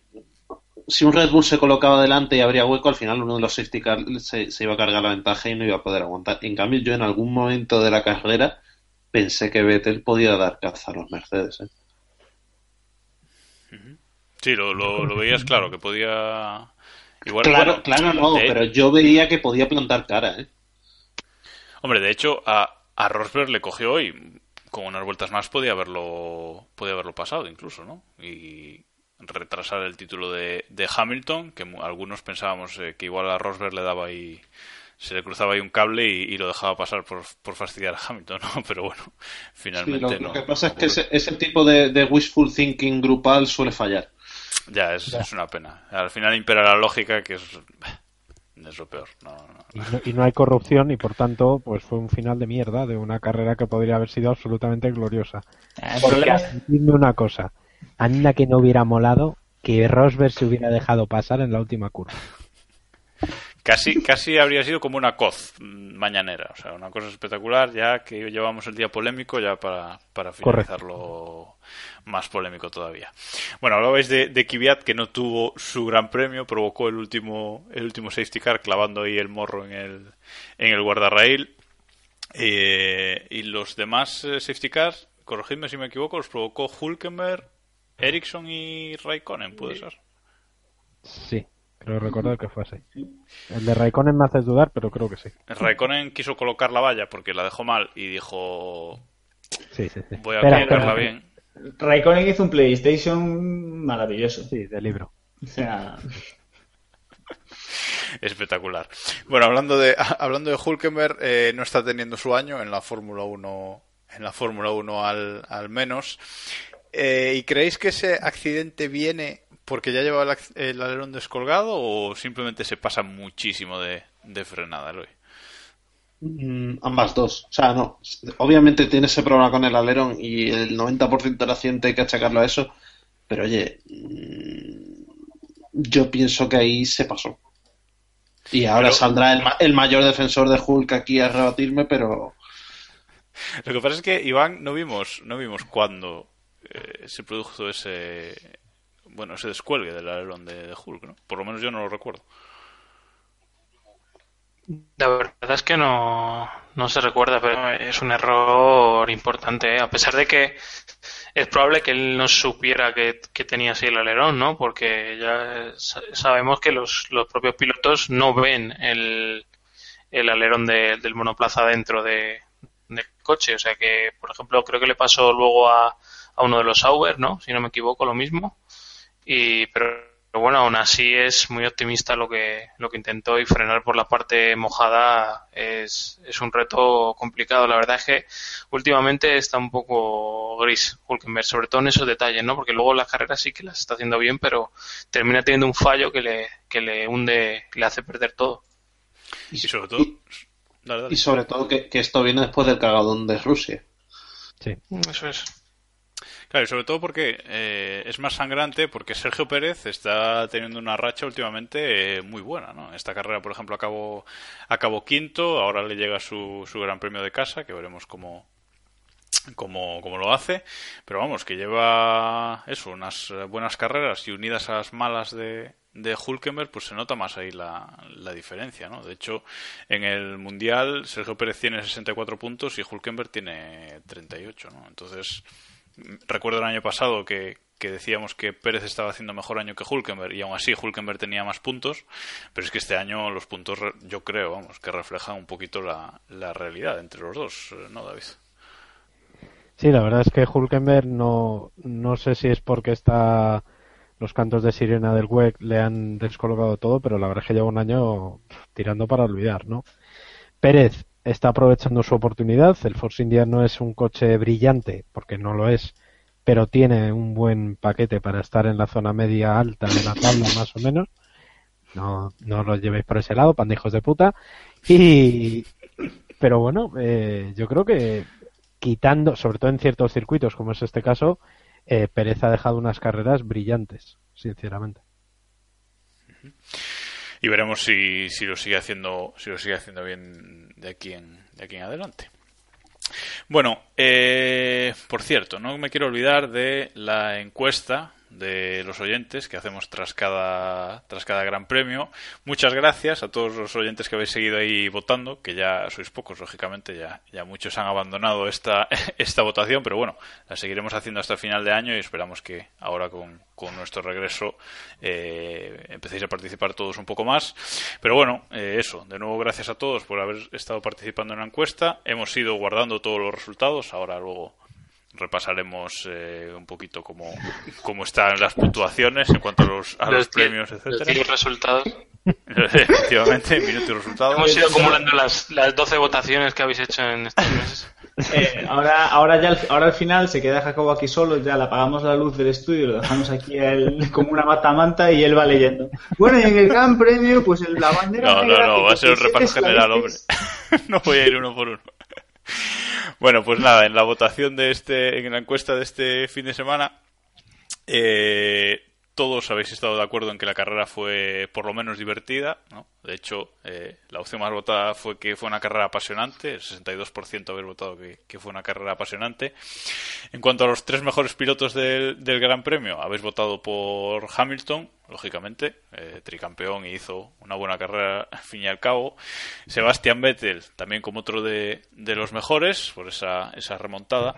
E: si un Red Bull se colocaba delante y habría hueco, al final uno de los safety car se, se, iba a cargar la ventaja y no iba a poder aguantar. En cambio, yo en algún momento de la carrera pensé que Vettel podía dar caza a los Mercedes. ¿eh?
A: Sí, lo, lo, lo, veías claro, que podía...
E: Igual, claro, bueno, claro, no, de... pero yo veía que podía plantar cara, ¿eh?
A: Hombre, de hecho, a, a Rosberg le cogió hoy con unas vueltas más podía haberlo podía haberlo pasado incluso no y retrasar el título de, de Hamilton que algunos pensábamos eh, que igual a Rosberg le daba ahí se le cruzaba ahí un cable y, y lo dejaba pasar por, por, fastidiar a Hamilton no pero bueno finalmente
E: sí, lo,
A: no
E: lo que pasa es que ese, ese tipo de, de, wishful thinking grupal suele fallar
A: ya es, ya es una pena al final impera la lógica que es es lo peor. No, no,
D: y, no, y, no, hay corrupción y por tanto, pues fue un final de mierda de una carrera que podría haber sido absolutamente gloriosa.
C: El
D: Porque, dime una cosa, anda que no hubiera molado que Rosberg se hubiera dejado pasar en la última curva.
A: Casi, casi habría sido como una coz mañanera, o sea, una cosa espectacular, ya que llevamos el día polémico, ya para, para finalizarlo Correcto. Más polémico todavía. Bueno, hablabais de, de Kvyat, que no tuvo su gran premio, provocó el último, el último safety car clavando ahí el morro en el, en el guardarraíl. Eh, y los demás eh, safety cars, corregidme si me equivoco, los provocó Hulkenberg, Ericsson y Raikkonen, ¿puede ser?
D: Sí, Creo recordar que fue así. El de Raikkonen me hace dudar, pero creo que sí.
A: Raikkonen quiso colocar la valla porque la dejó mal y dijo...
D: Sí, sí, sí.
A: Voy a espera, colocarla espera. bien.
C: Raikkonen hizo un PlayStation maravilloso.
D: Sí, de libro.
C: O sea...
A: Espectacular. Bueno, hablando de hablando de Hulkenberg, eh, no está teniendo su año en la Fórmula 1 en la Fórmula 1 al, al menos. Eh, ¿Y creéis que ese accidente viene porque ya lleva el, el, alerón descolgado o simplemente se pasa muchísimo de, de frenada, Eloy?
E: Mm, ambas dos. O sea, no. Obviamente tiene ese problema con el alerón y el 90% del accidente hay que achacarlo a eso. Pero oye, mm, yo pienso que ahí se pasó. Y ahora pero... saldrá el, el, mayor defensor de Hulk aquí a rebatirme, pero.
A: Lo que pasa es que, Iván, no vimos, no vimos cuándo eh, se produjo ese, bueno, ese descuelgue del alerón de, de, Hulk, ¿no? Por lo menos yo no lo recuerdo.
B: La verdad es que no, no se recuerda, pero es un error importante. ¿eh? A pesar de que es probable que él no supiera que, que tenía así el alerón, ¿no? Porque ya sa- sabemos que los, los propios pilotos no ven el, el alerón de- del monoplaza dentro de, del coche. O sea que, por ejemplo, creo que le pasó luego a, a uno de los Sauber, ¿no? Si no me equivoco, lo mismo. Y, pero, pero bueno, aún así es muy optimista lo que, lo que intentó y frenar por la parte mojada es, es un reto complicado. La verdad es que últimamente está un poco gris Hulkenberg, sobre todo en esos detalles, ¿no? Porque luego las carreras sí que las está haciendo bien, pero termina teniendo un fallo que le, que le hunde, le hace perder todo.
A: Y sobre todo. Dale, dale.
E: Y sobre todo que, que esto viene después del cagadón de Rusia.
D: Sí.
B: Eso es.
A: Claro, y sobre todo porque eh, es más sangrante porque Sergio Pérez está teniendo una racha últimamente eh, muy buena, ¿no? Esta carrera, por ejemplo, acabó, acabó quinto, ahora le llega su, su gran premio de casa, que veremos cómo, cómo, cómo lo hace, pero vamos, que lleva eso, unas buenas carreras y unidas a las malas de, de Hulkenberg, pues se nota más ahí la, la diferencia, ¿no? De hecho, en el Mundial Sergio Pérez tiene 64 puntos y Hulkenberg tiene 38, ¿no? Entonces, recuerdo el año pasado que, que decíamos que Pérez estaba haciendo mejor año que Hulkenberg y aún así Hulkenberg tenía más puntos, pero es que este año los puntos, yo creo, vamos, que reflejan un poquito la, la realidad entre los dos, eh, ¿no, David?
D: Sí, la verdad es que Hulkenberg no, no sé si es porque está los cantos de sirena del WEC le han descolocado todo, pero la verdad es que lleva un año tirando para olvidar, ¿no? Pérez está aprovechando su oportunidad. El Force India no es un coche brillante, porque no lo es, pero tiene un buen paquete para estar en la zona media alta de la tabla, más o menos. No, no lo llevéis por ese lado, pandijos de puta. Y, pero bueno, eh, yo creo que quitando, sobre todo en ciertos circuitos, como es este caso, eh, Pérez ha dejado unas carreras brillantes, sinceramente.
A: Y veremos si, si lo sigue haciendo si lo sigue haciendo bien de aquí en, de aquí en adelante. Bueno eh, por cierto no me quiero olvidar de la encuesta de los oyentes que hacemos tras cada tras cada gran premio. Muchas gracias a todos los oyentes que habéis seguido ahí votando que ya sois pocos lógicamente ya ya muchos han abandonado esta esta votación pero bueno la seguiremos haciendo hasta final de año y esperamos que ahora con, con nuestro regreso eh, empecéis a participar todos un poco más. Pero bueno eh, eso de nuevo gracias a todos por haber estado participando en la encuesta. Hemos ido guardando todos los resultados ahora luego repasaremos eh, un poquito cómo, cómo están las puntuaciones en cuanto a los, a los,
B: Los
A: premios,
B: los
A: etcétera.
B: tíos resultados.
A: Efectivamente, minutos y resultados.
B: Hemos ido acumulando las, las 12 votaciones que habéis hecho en estos meses.
C: Eh, ahora, ahora ya al, ahora al final se queda Jacobo aquí solo, ya le apagamos la luz del estudio, lo dejamos aquí a él como una matamanta y él va leyendo. Bueno, y en el Gran Premio, pues el- la bandera
A: No, no, no, va a ser un repaso general, hombre. no voy a ir uno por uno. Bueno, pues nada, en la votación de este, en la encuesta de este fin de semana, eh, todos habéis estado de acuerdo en que la carrera fue por lo menos divertida, ¿no? De hecho, eh, la opción más votada fue que fue una carrera apasionante, el 62% habéis votado que, fue una carrera apasionante. En cuanto a los tres mejores pilotos del, del Gran Premio, habéis votado por Hamilton, lógicamente, eh, tricampeón y hizo una buena carrera al fin y al cabo. Sebastian Vettel, también como otro de, de los mejores, por esa, esa remontada.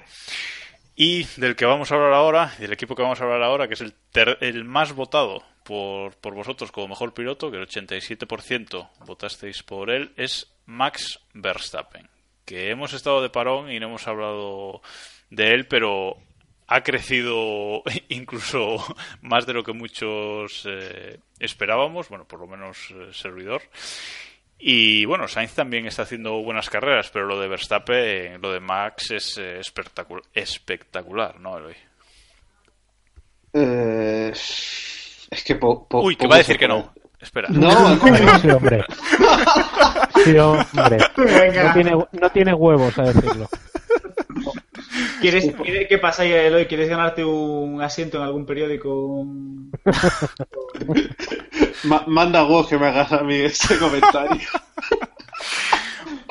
A: Y del que vamos a hablar ahora, del equipo que vamos a hablar ahora, que es el, ter- el más votado por, por vosotros como mejor piloto, que el 87% votasteis por él, es Max Verstappen. Que hemos estado de parón y no hemos hablado de él, pero ha crecido incluso más de lo que muchos eh, esperábamos, bueno, por lo menos eh, servidor. Y bueno, Sainz también está haciendo buenas carreras, pero lo de Verstappen, lo de Max es eh, espectacular, espectacular, ¿no, Eloy?
E: Eh, es que po- po-
A: Uy, que va a decir que no. Espera.
E: No,
D: Sí, hombre. Sí, hombre. No tiene, no tiene huevos a decirlo.
C: ¿Quieres, quiere- ¿Qué pasa, Eloy? ¿Quieres ganarte un asiento en algún periódico?
E: Ma- manda vos que me hagas a mí ese comentario.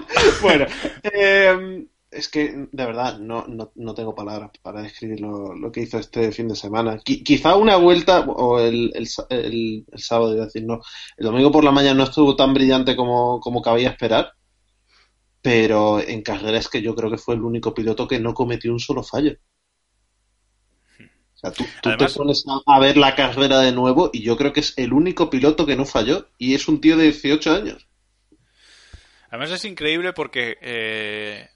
E: bueno, eh, es que de verdad no, no, no tengo palabras para describir lo, lo que hizo este fin de semana. Qui- quizá una vuelta, o el, el, el- el sábado, iba a decir, no, el domingo por la mañana no estuvo tan brillante como, como cabía esperar, pero en carrera es que yo creo que fue el único piloto que no cometió un solo fallo. O sea, tú, tú te pones a, ver la carrera de nuevo y yo creo que es el único piloto que no falló y es un tío de 18 años.
A: Además es increíble porque eh,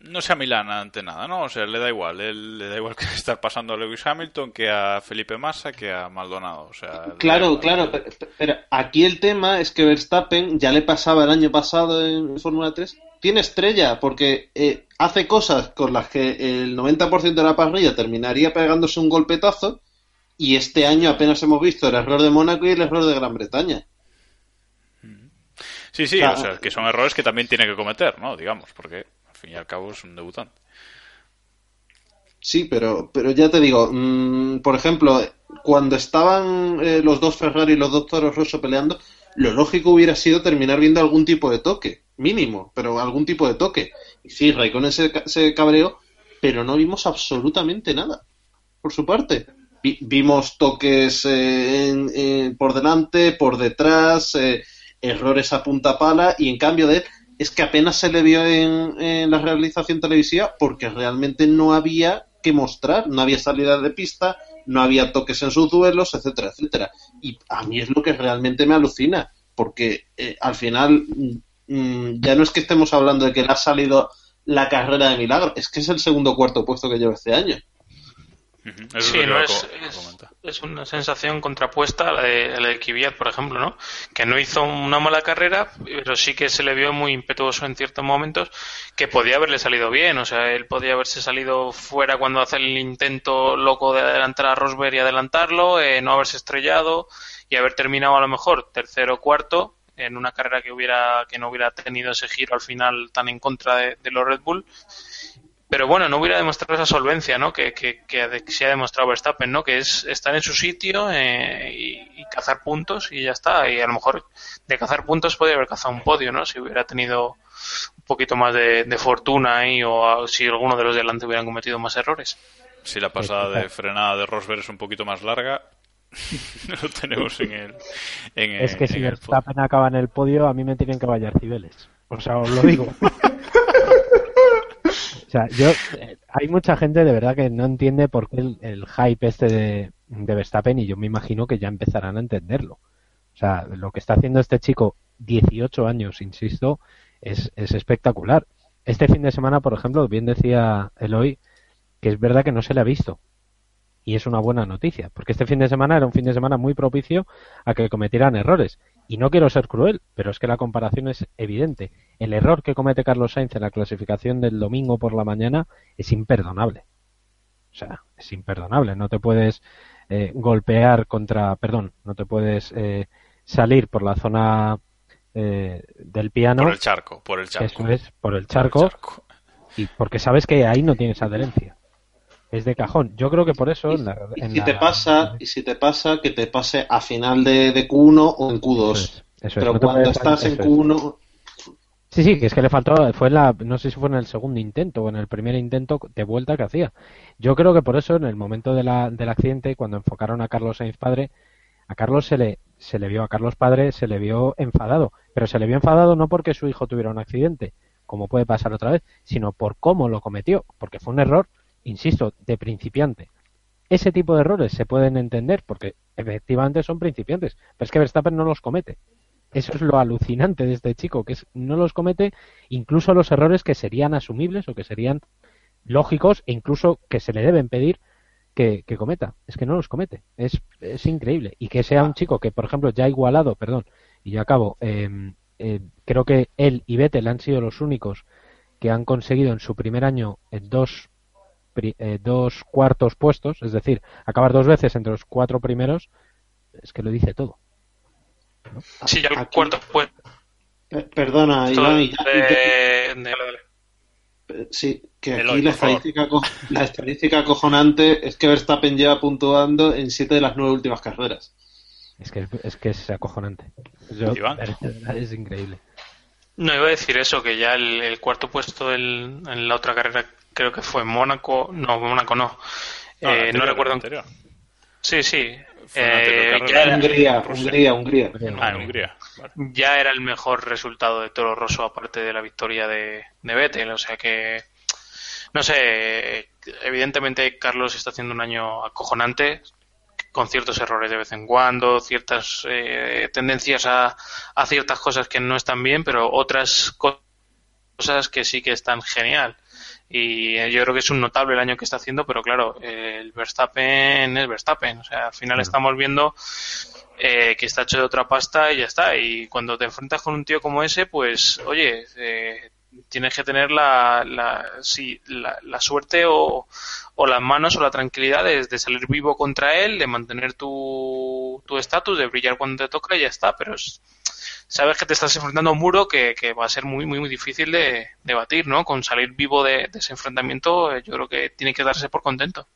A: no se amilana ante nada, ¿no? O sea, le da igual. Él, le da igual que estar pasando a Lewis Hamilton que a Felipe Massa que a Maldonado. O sea,
E: Claro,
A: igual.
E: claro, pero, pero aquí el tema es que Verstappen ya le pasaba el año pasado en Fórmula 3, tiene estrella porque eh, hace cosas con las que el 90% de la parrilla terminaría pegándose un golpetazo y este año apenas hemos visto el error de Mónaco y el error de Gran Bretaña.
A: Sí, sí,
E: Claro.
A: o sea, que son errores que también tiene que cometer, ¿no? Digamos, porque al fin y al cabo es un debutante.
E: Sí, pero, pero ya te digo, mm, por ejemplo, cuando estaban eh, los dos Ferrari y los dos Toro Rosso peleando, lo lógico hubiera sido terminar viendo algún tipo de toque, mínimo, pero algún tipo de toque. Y sí, Raikkonen se, se cabreó, pero no vimos absolutamente nada, por su parte. Vi- vimos toques eh, por delante, por detrás, eh, errores a punta pala, y en cambio de él, es que apenas se le vio en, en la realización televisiva porque realmente no había que mostrar, no había salida de pista, no había toques en sus duelos, etcétera, etcétera. Y a mí es lo que realmente me alucina, porque eh, al final mm, mm, ya no es que estemos hablando de que le ha salido la carrera de milagro, es que es el segundo o cuarto puesto que lleva este año.
A: Eso
B: Sí,
A: es
B: no es, es una sensación contrapuesta a la de, a la de Kvyat, por ejemplo, ¿no? Que no hizo una mala carrera, pero sí que se le vio muy impetuoso en ciertos momentos, que podía haberle salido bien, o sea, él podía haberse salido fuera cuando hace el intento loco de adelantar a Rosberg y adelantarlo, eh, no haberse estrellado y haber terminado a lo mejor tercero o cuarto en una carrera que hubiera que no hubiera tenido ese giro al final tan en contra de, de los Red Bull pero bueno, no hubiera demostrado esa solvencia, ¿no? Que, que, que se ha demostrado Verstappen, ¿no? Que es estar en su sitio eh, y, y cazar puntos y ya está. Y a lo mejor de cazar puntos podría haber cazado un podio, ¿no? Si hubiera tenido un poquito más de, de fortuna ahí o a- si alguno de los de delante hubieran cometido más errores.
A: Si la pasada de frenada de Rosberg es un poquito más larga, lo tenemos en el. En
D: Es que
A: en
D: si
A: el
D: Verstappen acaba en el podio, a mí me tienen que vallar Cibeles. O sea, os lo digo. o sea, yo, eh, hay mucha gente de verdad que no entiende por qué el, el hype este de, de Verstappen y yo me imagino que ya empezarán a entenderlo. O sea, lo que está haciendo este chico, 18 años, insisto, es, es espectacular. Este fin de semana, por ejemplo, bien decía Eloy, que es verdad que no se le ha visto. Y es una buena noticia, porque este fin de semana era un fin de semana muy propicio a que cometieran errores. Y no quiero ser cruel, pero es que la comparación es evidente. El error que comete Carlos Sainz en la clasificación del domingo por la mañana es imperdonable. O sea, es imperdonable. No te puedes eh, golpear contra, perdón, no te puedes eh, salir por la zona eh, del piano.
A: Por el charco, por el charco.
D: Eso es, por el charco. Y porque sabes que ahí no tienes adherencia. Es de cajón. Yo creo que por eso en la,
E: Y si
D: la-
E: te pasa, y si te pasa, que te pase a final de, de Q1 o en Q2.
D: eso es,
E: Pero
D: no
E: cuando estás en
D: eso es.
E: Q1,
D: Sí, sí, que es que le faltó, fue la, no sé si fue en el segundo intento o en el primer intento de vuelta que hacía. Yo creo que por eso en el momento de la, del accidente, cuando enfocaron a Carlos Sainz padre, a Carlos se le, se le vio, a Carlos padre se le vio enfadado, pero se le vio enfadado no porque su hijo tuviera un accidente, como puede pasar otra vez, sino por cómo lo cometió, porque fue un error, insisto, de principiante. Ese tipo de errores se pueden entender porque efectivamente son principiantes, pero es que Verstappen no los comete. Eso es lo alucinante de este chico, que es, no los comete incluso los errores que serían asumibles o que serían lógicos e incluso que se le deben pedir que, cometa. Es que no los comete. Es, es increíble. Y que sea un chico que, por ejemplo, ya ha igualado, perdón, y ya acabo, eh, eh, creo que él y Vettel han sido los únicos que han conseguido en su primer año eh, dos, eh, dos cuartos puestos, es decir, acabar dos veces entre los cuatro primeros, es que lo dice todo.
B: Sí, ya el cuarto pues
E: eh, perdona, Iván, y
B: de, de-
E: Sí, que
B: Eloy,
E: aquí la estadística, co- la estadística acojonante es que Verstappen lleva puntuando en siete de las nueve últimas carreras.
D: Es que es, que es acojonante. Yo- es increíble.
B: No, iba a decir eso, que ya el, el cuarto puesto del- en la otra carrera creo que fue en Mónaco, no, Mónaco no.
A: No, la
B: Eh,
A: anterior,
B: no recuerdo.
A: anterior.
B: Sí, sí. Eh, ya, era,
E: Hungría. Hungría, Hungría.
A: Ah, en Hungría. Vale.
B: ya era el mejor resultado de Toro Rosso aparte de la victoria de, de Vettel, o sea que no sé, evidentemente Carlos está haciendo un año acojonante, con ciertos errores de vez en cuando, ciertas eh, tendencias a, a, ciertas cosas que no están bien, pero otras cosas que sí que están genial. Y yo creo que es un notable el año que está haciendo, pero claro, el Verstappen es Verstappen. O sea, al final estamos viendo eh, que está hecho de otra pasta y ya está. Y cuando te enfrentas con un tío como ese, pues, oye, eh, tienes que tener la, la, sí, la, la suerte o, o, las manos o la tranquilidad de, salir vivo contra él, de mantener tu estatus, de brillar cuando te toca y ya está. Pero es, sabes que te estás enfrentando a un muro que, que va a ser muy, muy, muy difícil de, de batir, ¿no? Con salir vivo de, de, ese enfrentamiento, yo creo que tiene que darse por contento.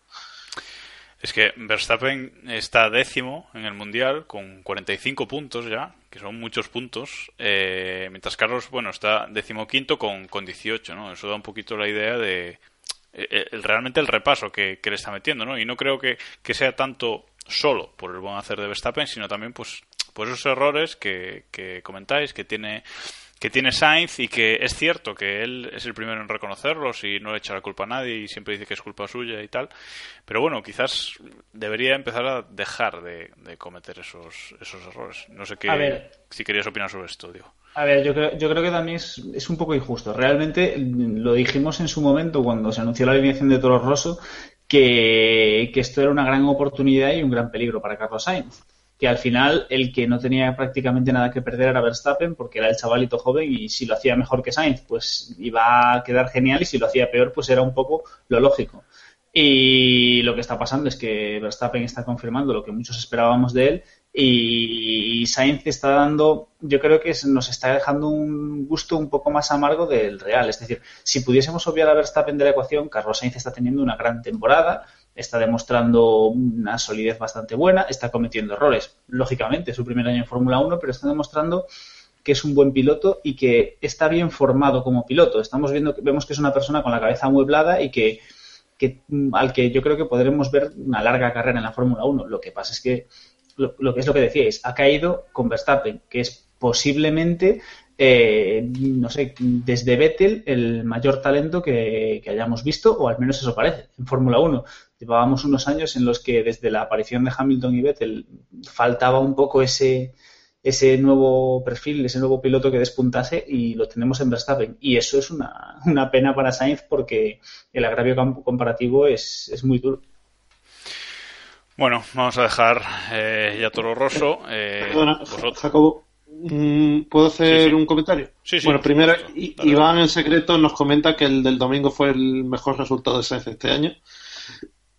A: Es que Verstappen está décimo en el Mundial con 45 puntos ya, que son muchos puntos, eh, mientras Carlos, bueno, está decimoquinto con, con 18, ¿no? Eso da un poquito la idea de eh, el, realmente el repaso que, que, le está metiendo, ¿no? Y no creo que, que sea tanto solo por el buen hacer de Verstappen, sino también pues, pues esos errores que, que comentáis, que tiene que tiene Sainz y que es cierto que él es el primero en reconocerlos y no le echa la culpa a nadie y siempre dice que es culpa suya y tal. Pero bueno, quizás debería empezar a dejar de, de cometer esos, esos errores. No sé qué,
C: ver,
A: si querías opinar sobre esto, digo.
C: A ver, yo creo, yo creo que también es, es, un poco injusto. Realmente lo dijimos en su momento cuando se anunció la alineación de Toro Rosso que, que esto era una gran oportunidad y un gran peligro para Carlos Sainz que al final el que no tenía prácticamente nada que perder era Verstappen porque era el chavalito joven y si lo hacía mejor que Sainz pues iba a quedar genial y si lo hacía peor pues era un poco lo lógico. Y lo que está pasando es que Verstappen está confirmando lo que muchos esperábamos de él y Sainz está dando, yo creo que nos está dejando un gusto un poco más amargo del real. Es decir, si pudiésemos obviar a Verstappen de la ecuación, Carlos Sainz está teniendo una gran temporada, está demostrando una solidez bastante buena, está cometiendo errores, lógicamente, es su primer año en Fórmula 1, pero está demostrando que es un buen piloto y que está bien formado como piloto. Estamos viendo, vemos que es una persona con la cabeza amueblada y que, que al que yo creo que podremos ver una larga carrera en la Fórmula 1. Lo que pasa es que lo, lo, que es lo que decíais, ha caído con Verstappen, que es posiblemente eh, no sé, desde Vettel el mayor talento que, que, hayamos visto, o al menos eso parece, en Fórmula 1. Llevábamos unos años en los que desde la aparición de Hamilton y Vettel faltaba un poco ese, ese nuevo perfil, ese nuevo piloto que despuntase y lo tenemos en Verstappen. Y eso es una, una pena para Sainz porque el agravio comparativo es, es muy duro.
A: Bueno, vamos a dejar eh, ya Toro Rosso. Eh,
E: Perdona, Jacobo, ¿puedo hacer
A: sí, sí.
E: un comentario?
A: Sí,
E: bueno, primero, Iván en secreto nos comenta que el del domingo fue el mejor resultado de Sainz este año.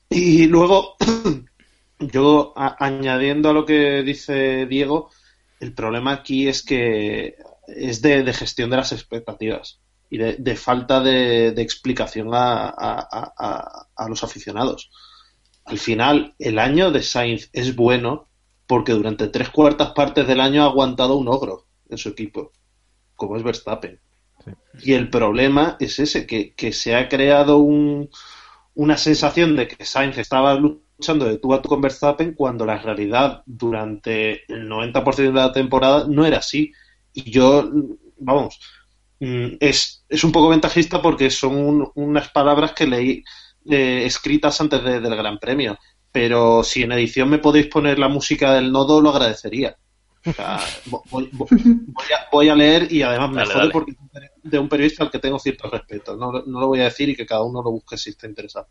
E: Y luego, yo a, añadiendo a lo que dice Diego, el problema aquí es que es de, de gestión de las expectativas y de, de falta de, de explicación a, a, a los aficionados al final el año de Sainz es bueno porque durante tres cuartas partes del año ha aguantado un ogro en su equipo, como es Verstappen. Sí. Y el problema es ese, que, que se ha creado un, una sensación de que Sainz estaba luchando de tú a tú con Verstappen cuando la realidad durante el 90% de la temporada no era así. Y yo, vamos, es, es un poco ventajista porque son un, unas palabras que leí eh, escritas antes de, del Gran Premio. Pero si en edición me podéis poner la música del nodo, lo agradecería. O sea, voy, voy, a, voy, a, leer y además me dale, jode dale. porque es de un periodista al que tengo cierto respeto. No, no lo voy a decir y que cada uno lo busque si está interesado.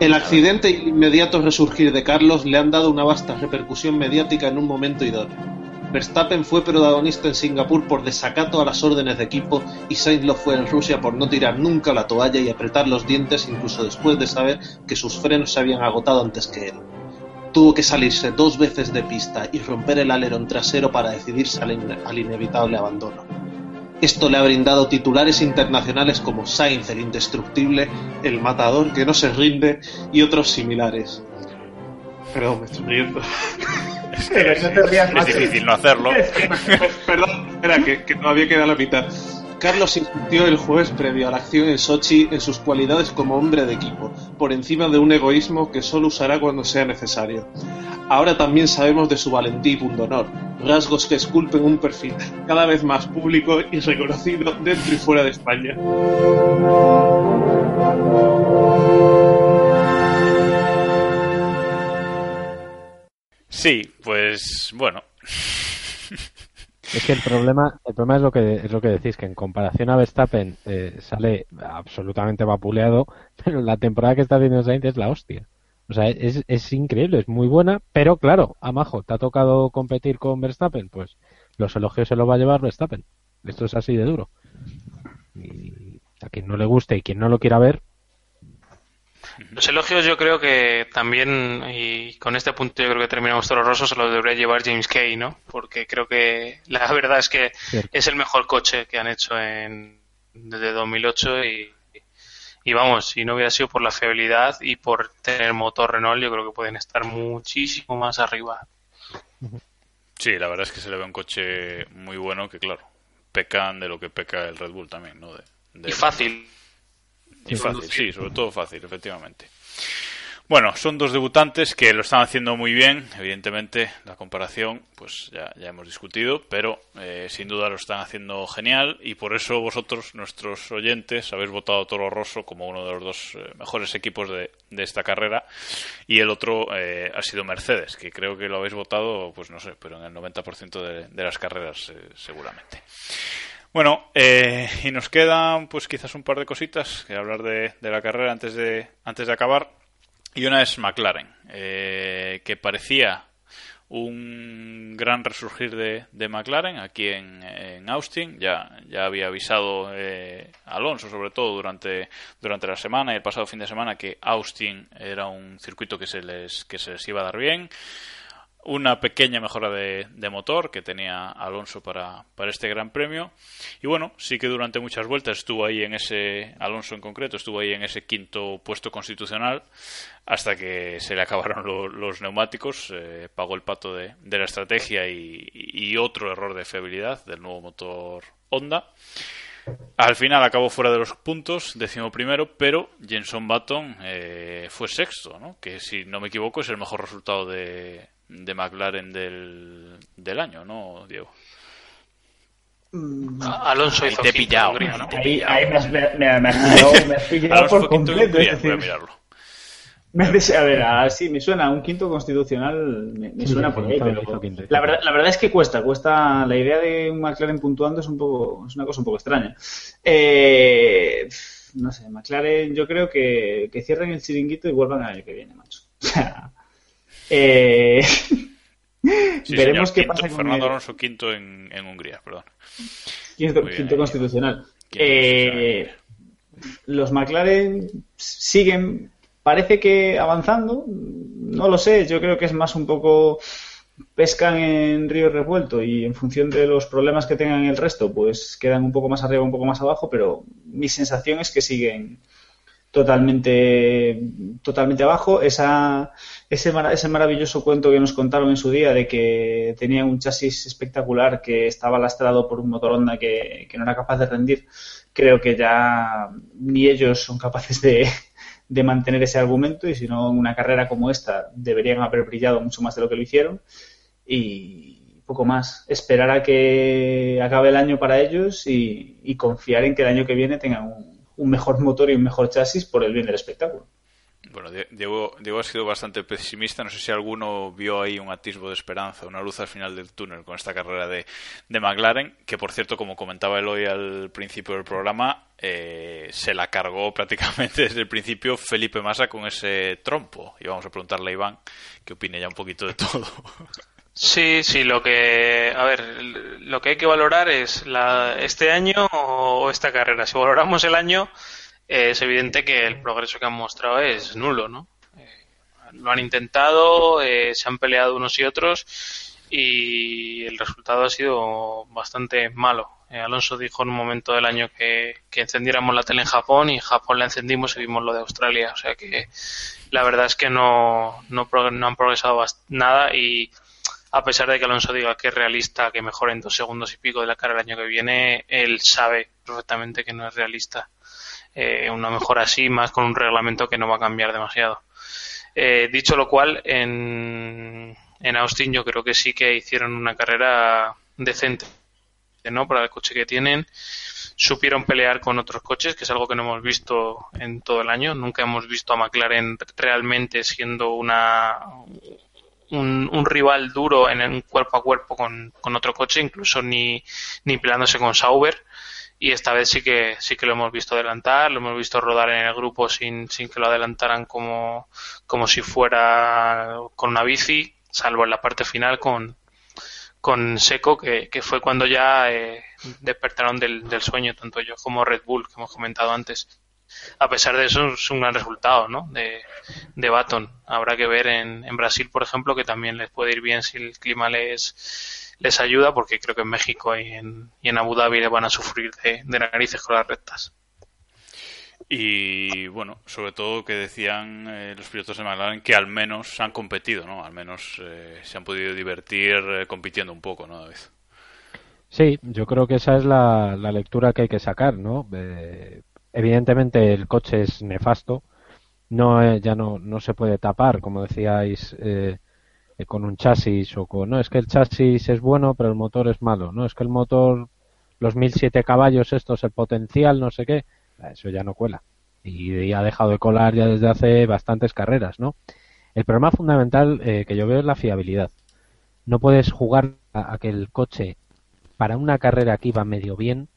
E: El accidente el inmediato resurgir de Carlos le han dado una vasta repercusión mediática en un momento idóneo. Verstappen fue protagonista en Singapur por desacato a las órdenes de equipo y Sainz lo fue en Rusia por no tirar nunca la toalla y apretar los dientes incluso después de saber que sus frenos se habían agotado antes que él. Tuvo que salirse dos veces de pista y romper el alerón trasero para decidirse al, al inevitable abandono. Esto le ha brindado titulares internacionales como Sainz el indestructible, el matador que no se rinde y otros similares. Perdón, me estoy riendo.
A: Es, que es, no es difícil no hacerlo.
E: Perdón, espera, que, que no había quedado la mitad. Carlos insistió el jueves previo a la acción en Sochi en sus cualidades como hombre de equipo, por encima de un egoísmo que solo usará cuando sea necesario. Ahora también sabemos de su valentía y pundonor, rasgos que esculpen un perfil cada vez más público y reconocido dentro y fuera de España.
A: Sí, pues bueno.
D: Es que el problema, el problema es lo que es lo que decís, que en comparación a Verstappen eh, sale absolutamente vapuleado, pero la temporada que está haciendo Sainz es la hostia. O sea, es, es increíble, es muy buena, pero claro, Amajo, ¿te ha tocado competir con Verstappen? Pues los elogios se los va a llevar Verstappen. Esto es así de duro. Y a quien no le guste y quien no lo quiera ver,
B: Los elogios yo creo que también, y con este punto yo creo que terminamos Toro Rosso, se los debería llevar James Kay, ¿no? Porque creo que la verdad es que
D: Cierto.
B: es el mejor coche que han hecho en, desde 2008 y, y vamos, si no hubiera sido por la fiabilidad y por tener motor Renault, yo creo que pueden estar muchísimo más arriba.
A: Sí, la verdad es que se le ve un coche muy bueno que, claro, pecan de lo que peca el Red Bull también, ¿no? De, de-
B: Y fácil.
A: Y fácil, sí, sobre todo fácil, efectivamente. Bueno, son dos debutantes que lo están haciendo muy bien. Evidentemente, la comparación, pues ya, ya hemos discutido, pero eh, sin duda lo están haciendo genial y por eso vosotros, nuestros oyentes, habéis votado Toro Rosso como uno de los dos eh, mejores equipos de, de esta carrera y el otro eh, ha sido Mercedes, que creo que lo habéis votado, pues no sé, pero en el 90% de, de las carreras eh, seguramente. Bueno, eh, y nos quedan pues quizás un par de cositas que hablar de, de la carrera antes de, antes de acabar. Y una es McLaren, eh, que parecía un gran resurgir de, de McLaren aquí en, en Austin. Ya, ya había avisado eh, Alonso, sobre todo durante, durante la semana y el pasado fin de semana, que Austin era un circuito que se les, que se les iba a dar bien una pequeña mejora de, motor que tenía Alonso para, para este Gran Premio. Y bueno, sí que durante muchas vueltas estuvo ahí en ese, Alonso en concreto, estuvo ahí en ese quinto puesto constitucional hasta que se le acabaron lo- los neumáticos, eh, pagó el pato de, de la estrategia y, y otro error de fiabilidad del nuevo motor Honda. Al final acabó fuera de los puntos, décimo primero, pero Jenson Button eh, fue sexto, ¿no? que si no me equivoco es el mejor resultado de, de McLaren del, del año, ¿no, Diego?
B: Alonso
A: Ahí
B: hizo
A: te he
B: quinto en
A: pillado.
B: ¿no?
C: Ahí, ahí me, has- me, me- me has pillado, me has pillado
A: Alonso
C: por completo.
A: Hungría,
C: es
A: voy a
C: decir,
A: mirarlo.
C: me has des- a ver, así me suena un quinto constitucional, me, me
D: Sí,
C: suena
D: sí,
C: por
D: sí,
C: ahí, pero la verdad, la verdad es que cuesta, cuesta la idea de un McLaren puntuando es un poco, es una cosa un poco extraña. Eh, no sé, McLaren, yo creo que, que cierren el chiringuito y vuelvan al año que viene, macho. O sea, eh,
A: Sí,
C: veremos
A: señor,
C: qué
A: quinto,
C: pasa con
A: Fernando Alonso quinto en, en Hungría, perdón.
C: Quinto,
A: Muy bien,
C: quinto
A: ahí.
C: constitucional.
A: Quinto
C: Eh, los McLaren siguen, parece que avanzando. No lo sé, yo creo que es más un poco pescan en río revuelto y en función de los problemas que tengan el resto, pues quedan un poco más arriba, un poco más abajo, pero mi sensación es que siguen totalmente totalmente abajo esa ese, ese maravilloso cuento que nos contaron en su día de que tenían un chasis espectacular que estaba lastrado por un motor Honda que, que no era capaz de rendir creo que ya ni ellos son capaces de, de mantener ese argumento y si no en una carrera como esta deberían haber brillado mucho más de lo que lo hicieron y poco más esperar a que acabe el año para ellos y, confiar en que el año que viene tengan un mejor motor y un mejor chasis por el bien del espectáculo.
A: Bueno, Die- Diego, Diego ha sido bastante pesimista. No sé si alguno vio ahí un atisbo de esperanza, una luz al final del túnel con esta carrera de, de McLaren, que por cierto, como comentaba él hoy al principio del programa, eh, se la cargó prácticamente desde el principio Felipe Massa con ese trompo. Y vamos a preguntarle a Iván que opine ya un poquito de todo.
B: Sí, sí, lo que, a ver, lo que hay que valorar es la, este año o esta carrera. Si valoramos el año, eh, es evidente que el progreso que han mostrado es nulo, ¿no? Eh, lo han intentado, eh, se han peleado unos y otros y el resultado ha sido bastante malo. Eh, Alonso dijo en un momento del año que, que encendiéramos la tele en Japón y en Japón la encendimos y vimos lo de Australia. O sea que la verdad es que no, no, no han progresado nada y a pesar de que Alonso diga que es realista, que mejore en dos segundos y pico de la carrera el año que viene, él sabe perfectamente que no es realista. Eh, una mejora así, más con un reglamento que no va a cambiar demasiado. Eh, dicho lo cual, en, en Austin yo creo que sí que hicieron una carrera decente, ¿no? Para el coche que tienen. Supieron pelear con otros coches, que es algo que no hemos visto en todo el año. Nunca hemos visto a McLaren realmente siendo una un, rival duro en un cuerpo a cuerpo con, otro coche, incluso ni, ni peleándose con Sauber. Y esta vez sí que sí que lo hemos visto adelantar, lo hemos visto rodar en el grupo sin, sin que lo adelantaran como, como si fuera con una bici, salvo en la parte final con, con Seco, que, que fue cuando ya eh, despertaron del, del sueño, tanto yo como Red Bull, que hemos comentado antes a pesar de eso es un gran resultado ¿no? de, de Baton. Habrá que ver en, en, Brasil, por ejemplo, que también les puede ir bien si el clima les, les ayuda, porque creo que en México y en, y en Abu Dhabi le van a sufrir de, de narices con las rectas.
A: Y bueno, sobre todo que decían eh, los pilotos de McLaren que al menos han competido, ¿no? Al menos eh, se han podido divertir eh, compitiendo un poco, ¿no, David?
D: Sí, yo creo que esa es la, la lectura que hay que sacar, ¿no? evidentemente el coche es nefasto, no eh, ya no, no se puede tapar, como decíais, eh, eh, con un chasis o con no es que el chasis es bueno, pero el motor es malo, no es que el motor los 1007 caballos estos el potencial, no sé qué, eso ya no cuela y, ha dejado de colar ya desde hace bastantes carreras, ¿no? El problema fundamental que yo veo es la fiabilidad. No puedes jugar a, a que el coche para una carrera que iba medio bien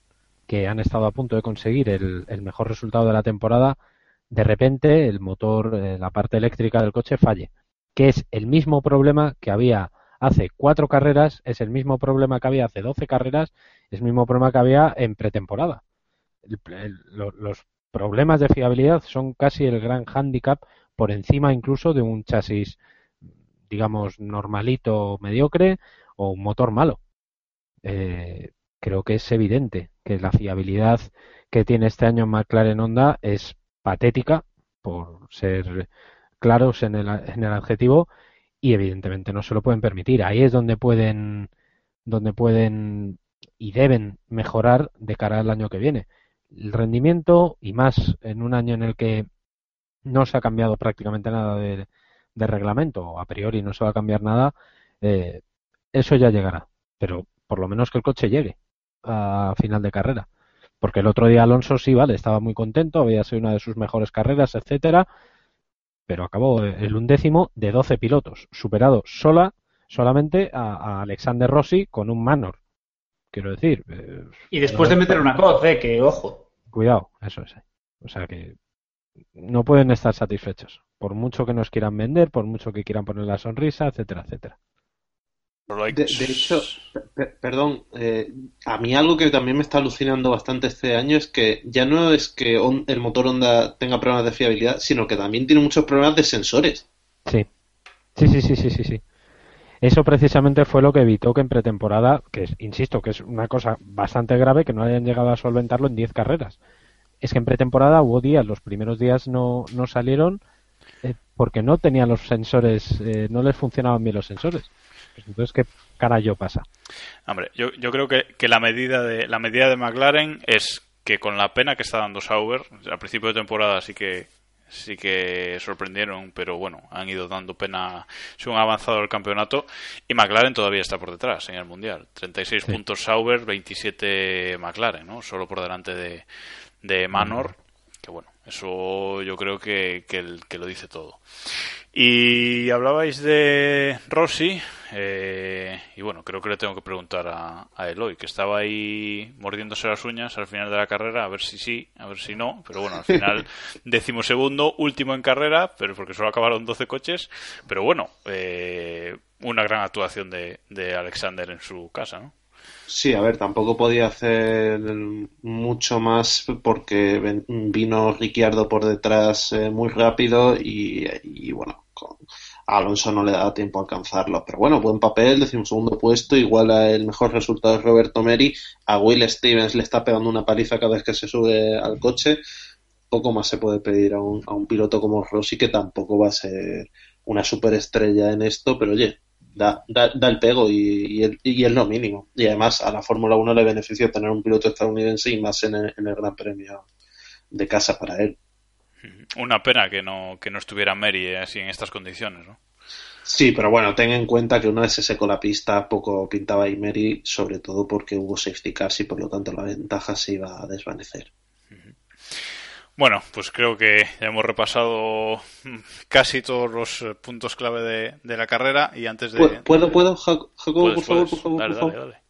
D: que han estado a punto de conseguir el, mejor resultado de la temporada, de repente el motor, eh, la parte eléctrica del coche falle, que es el mismo problema que había hace cuatro carreras, es el mismo problema que había hace doce carreras, es el mismo problema que había en pretemporada. los problemas de fiabilidad son casi el gran hándicap por encima incluso de un chasis, digamos, normalito mediocre o un motor malo. Eh, creo que es evidente que la fiabilidad que tiene este año McLaren Honda es patética, por ser claros en el, en el adjetivo, y evidentemente no se lo pueden permitir. Ahí es donde pueden, donde pueden y deben mejorar de cara al año que viene. El rendimiento, y más en un año en el que no se ha cambiado prácticamente nada de, reglamento, a priori no se va a cambiar nada, eh, eso ya llegará. Pero por lo menos que el coche llegue a final de carrera. Porque el otro día Alonso sí, vale, estaba muy contento, había sido una de sus mejores carreras, etcétera, pero acabó el undécimo de 12 pilotos, superado sola, solamente a, Alexander Rossi con un Manor. Quiero decir. Eh,
C: y después de meter una coz, eh, que ojo.
D: Cuidado, eso es. O sea que no pueden estar satisfechos. Por mucho que nos quieran vender, por mucho que quieran poner la sonrisa, etcétera, etcétera.
E: De, hecho, perdón, eh, a mí algo que también me está alucinando bastante este año es que ya no es que el motor Honda tenga problemas de fiabilidad, sino que también tiene muchos problemas de sensores.
D: Sí, sí, sí, sí, sí, sí. sí. Eso precisamente fue lo que evitó que en pretemporada, que insisto, que es una cosa bastante grave, que no hayan llegado a solventarlo en 10 carreras. Es que en pretemporada hubo días, los primeros días no, no salieron eh, porque no tenían los sensores, eh, no les funcionaban bien los sensores. Entonces, ¿qué carajo pasa?
A: Hombre, yo, yo creo que, que, la medida de la medida de McLaren es que con la pena que está dando Sauber, al principio de temporada sí que sí que sorprendieron, pero bueno, han ido dando pena según ha avanzado el campeonato y McLaren todavía está por detrás en el Mundial. 36 puntos Sauber, 27 McLaren, ¿no? Solo por delante de, de Manor, que bueno, eso yo creo que, que, que lo dice todo. Y hablabais de Rossi, eh, y bueno, creo que le tengo que preguntar a, a, Eloy, que estaba ahí mordiéndose las uñas al final de la carrera, a ver si sí, a ver si no, pero bueno, al final segundo, último en carrera, pero porque solo acabaron 12 coches, pero bueno, eh, una gran actuación de, de Alexander en su casa, ¿no?
E: Sí, a ver, tampoco podía hacer mucho más porque vino Ricciardo por detrás eh, muy rápido y, y bueno, Alonso no le da tiempo a alcanzarlo. Pero bueno, buen papel, segundo puesto, igual a el mejor resultado de Roberto Meri. A Will Stevens le está pegando una paliza cada vez que se sube al coche. Poco más se puede pedir a un, a un piloto como Rossi, que tampoco va a ser una superestrella en esto, pero oye, da, da, da el pego y, y, el- y es lo mínimo. Y además a la Fórmula 1 le beneficia tener un piloto estadounidense y más en el Gran Premio de casa para él.
A: Una pena que no, que no estuviera Mary eh, así en estas condiciones, ¿no?
E: Sí, pero bueno, ten en cuenta que una vez se secó la pista, poco pintaba Emery, sobre todo porque hubo safety cars y por lo tanto la ventaja se iba a desvanecer.
A: Bueno, pues creo que ya hemos repasado mm, casi todos los eh, puntos clave de, de la carrera y antes de...
E: ¿Puedo, puedo, puedo, Jac- Jacobo, por favor,
A: puedes.
E: por favor,
A: Dale,
E: por favor?
A: dale, dale.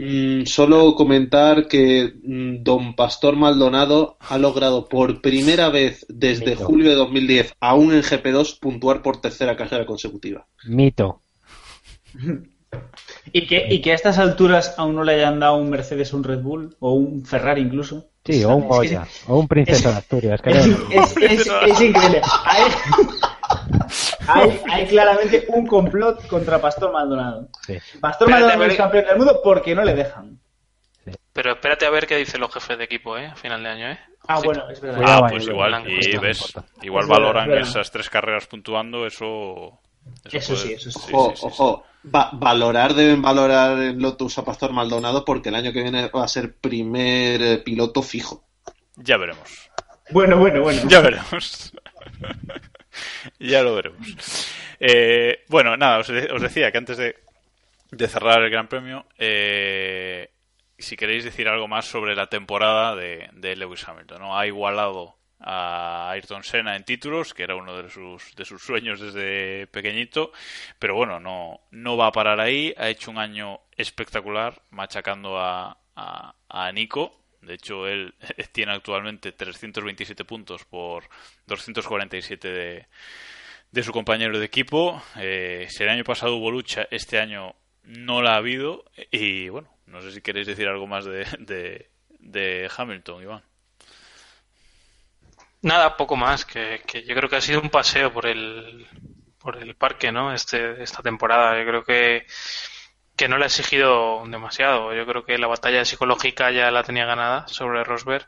E: Mm, solo comentar que mm, Don Pastor Maldonado ha logrado por primera vez desde
D: Mito.
E: julio de 2010, aún en GP2, puntuar por tercera carrera consecutiva.
D: Mito.
C: Y que, y que a estas alturas aún no le hayan dado un Mercedes, un Red Bull o un Ferrari incluso.
D: Sí, o un
C: Es que-
D: Goya, o un Princesa
C: es-
D: de Asturias.
C: Es, es- es- es increíble. Hay, hay- hay claramente un complot contra Pastor Maldonado.
D: Sí.
C: Pastor
B: Espérate,
C: Maldonado es campeón del mundo porque no le dejan.
B: Pero espérate a ver qué dicen los jefes de equipo, ¿eh? A final de año, ¿eh?
C: Ah, bueno, es verdad.
A: Ah,
D: ahí,
A: pues
D: lo-
A: igual, y
B: no
A: ves, igual
C: Es
A: valoran
C: verdad.
A: esas tres carreras puntuando, eso...
C: Eso
A: puede-
C: sí, eso sí.
E: Ojo,
A: sí, sí, sí.
E: ojo, Va- valorar deben valorar en Lotus a Pastor Maldonado porque el año que viene va a ser primer eh, piloto fijo.
A: Ya veremos.
C: Bueno, bueno, bueno.
A: Ya veremos. ya lo veremos. Eh, bueno, nada, os, de- os decía que antes de, cerrar el Gran Premio, eh, si queréis decir algo más sobre la temporada de, Lewis Hamilton, ¿no? Ha igualado a Ayrton Senna en títulos, que era uno de sus, de sus sueños desde pequeñito, pero bueno, no, no va a parar ahí, ha hecho un año espectacular, machacando a, a Nico, de hecho, él tiene actualmente 327 puntos por 247 de, de su compañero de equipo. Eh, si el año pasado hubo lucha, este año no la ha habido. Y bueno, no sé si queréis decir algo más de, de, de Hamilton, Iván.
B: Nada, poco más, que, que yo creo que ha sido un paseo por el, por el parque, ¿no? Este, esta temporada. Yo creo que, que no le ha exigido demasiado. Yo creo que la batalla psicológica ya la tenía ganada sobre Rosberg.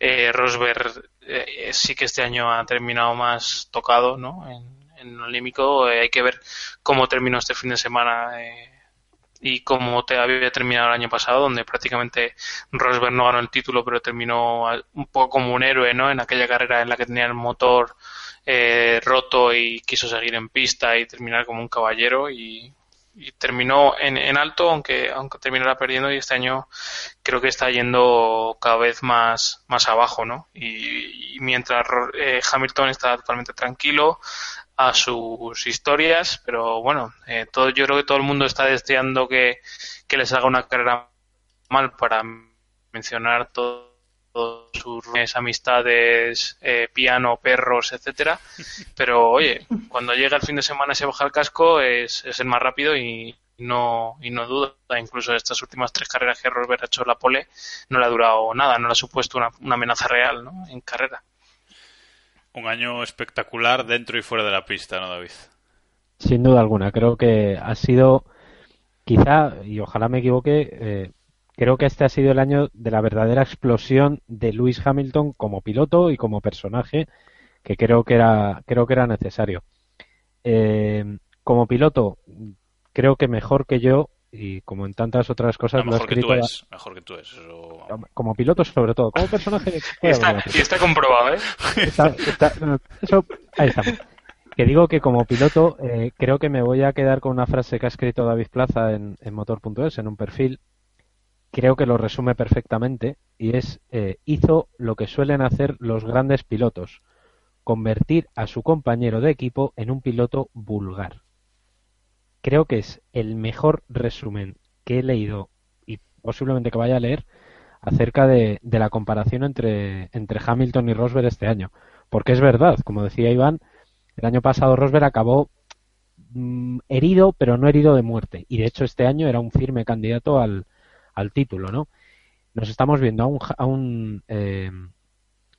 B: Eh, Rosberg eh, sí que este año ha terminado más tocado, ¿no? En, en olímpico. Eh, hay que ver cómo terminó este fin de semana. eh, y como te había terminado el año pasado, donde prácticamente Rosberg no ganó el título, pero terminó un poco como un héroe, ¿no? En aquella carrera en la que tenía el motor eh, roto y quiso seguir en pista y terminar como un caballero y, y terminó en, en alto, aunque aunque terminara perdiendo y este año creo que está yendo cada vez más más abajo, ¿no? Y, mientras eh, Hamilton está totalmente tranquilo a sus historias, pero bueno, eh, todo, yo creo que todo el mundo está deseando que, que les haga una carrera mal para mencionar todo- sus ruines, amistades, eh, piano, perros, etcétera. Pero oye, cuando llega el fin de semana y se baja el casco es, es el más rápido y no, y no duda. Incluso estas últimas tres carreras que Rosberg ha hecho la pole no le ha durado nada, no le ha supuesto una, una amenaza real ¿no? en carrera.
A: Un año espectacular dentro y fuera de la pista, ¿no, David?
D: Sin duda alguna, creo que ha sido, quizá, y ojalá me equivoque, eh, creo que este ha sido el año de la verdadera explosión de Lewis Hamilton como piloto y como personaje, que creo que era, creo que era necesario. Eh, como piloto, creo que mejor que yo, y como en tantas otras cosas, lo ha
A: mejor que tú es. Mejor que tú es. Eso...
D: como piloto sobre todo, como personaje.
B: Y está, y está comprobado, ¿eh?
D: Está- está- eso, ahí estamos. Que digo que como piloto eh, creo que me voy a quedar con una frase que ha escrito David Plaza en, en motor.es, en un perfil. Creo que lo resume perfectamente y es eh, hizo lo que suelen hacer los grandes pilotos, convertir a su compañero de equipo en un piloto vulgar. Creo que es el mejor resumen que he leído y posiblemente que vaya a leer acerca de, de la comparación entre, entre Hamilton y Rosberg este año. Porque es verdad, como decía Iván, el año pasado Rosberg acabó mm, herido, pero no herido de muerte. Y de hecho este año era un firme candidato al, al título, ¿no? Nos estamos viendo a un, a un eh,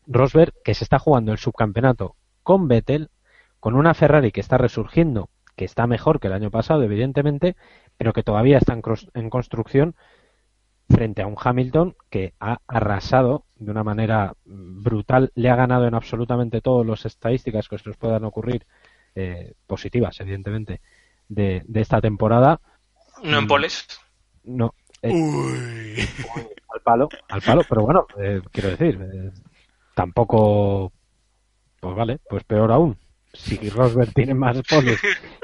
D: Rosberg que se está jugando el subcampeonato con Vettel, con una Ferrari que está resurgiendo, que está mejor que el año pasado, evidentemente, pero que todavía está en, construcción frente a un Hamilton que ha arrasado de una manera mm, brutal, le ha ganado en absolutamente todas las estadísticas que se nos puedan ocurrir, eh, positivas, evidentemente, de, de esta temporada.
B: No en poles.
D: No. Eh, al palo, al palo, pero bueno, eh, quiero decir, eh, tampoco. Pues vale, pues peor aún. Si Rosberg tiene más poles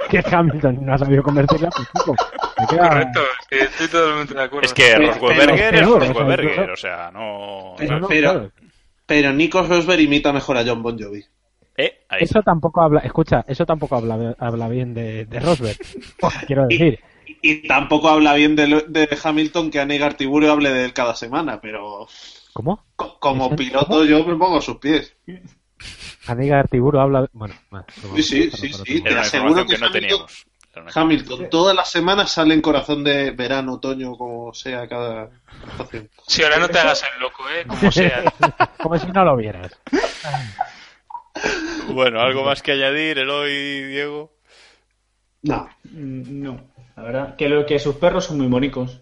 D: que Hamilton y no ha sabido convertirla, pues chico, me queda-
B: Correcto, sí, estoy totalmente de acuerdo.
A: Es que
E: Pero-
A: Rosberger es
D: pero-
A: Rosberger, o sea, no...
E: Pero,
D: no,
E: pero,
D: claro.
E: pero Nico Rosberg imita mejor a John Bon Jovi.
A: Eh, ahí
D: Eso tampoco habla, escucha, eso tampoco habla, habla bien de, de Rosberg. Quiero decir,
E: Y tampoco habla bien de, lo- de Hamilton que Anega Artiburu hable de él cada semana, pero
D: ¿cómo?
E: co- como
D: ¿Eso?
E: piloto yo me pongo a sus pies.
D: Amiga Artiburo habla. Bueno, bueno,
E: Sí, sí, sí, sí.
A: Era
E: Te aseguro que
A: que no
E: Hamilton-
A: teníamos.
E: Hamilton, todas las semanas sale en corazón de verano, otoño, como sea cada estación.
B: Sí, ahora no te hagas el loco, ¿eh? Como sea.
D: Como si no lo vieras.
A: Bueno, ¿algo más que añadir, Eloy, Diego?
E: No.
C: Mm, No, la verdad. Que, lo, que sus perros son muy monicos.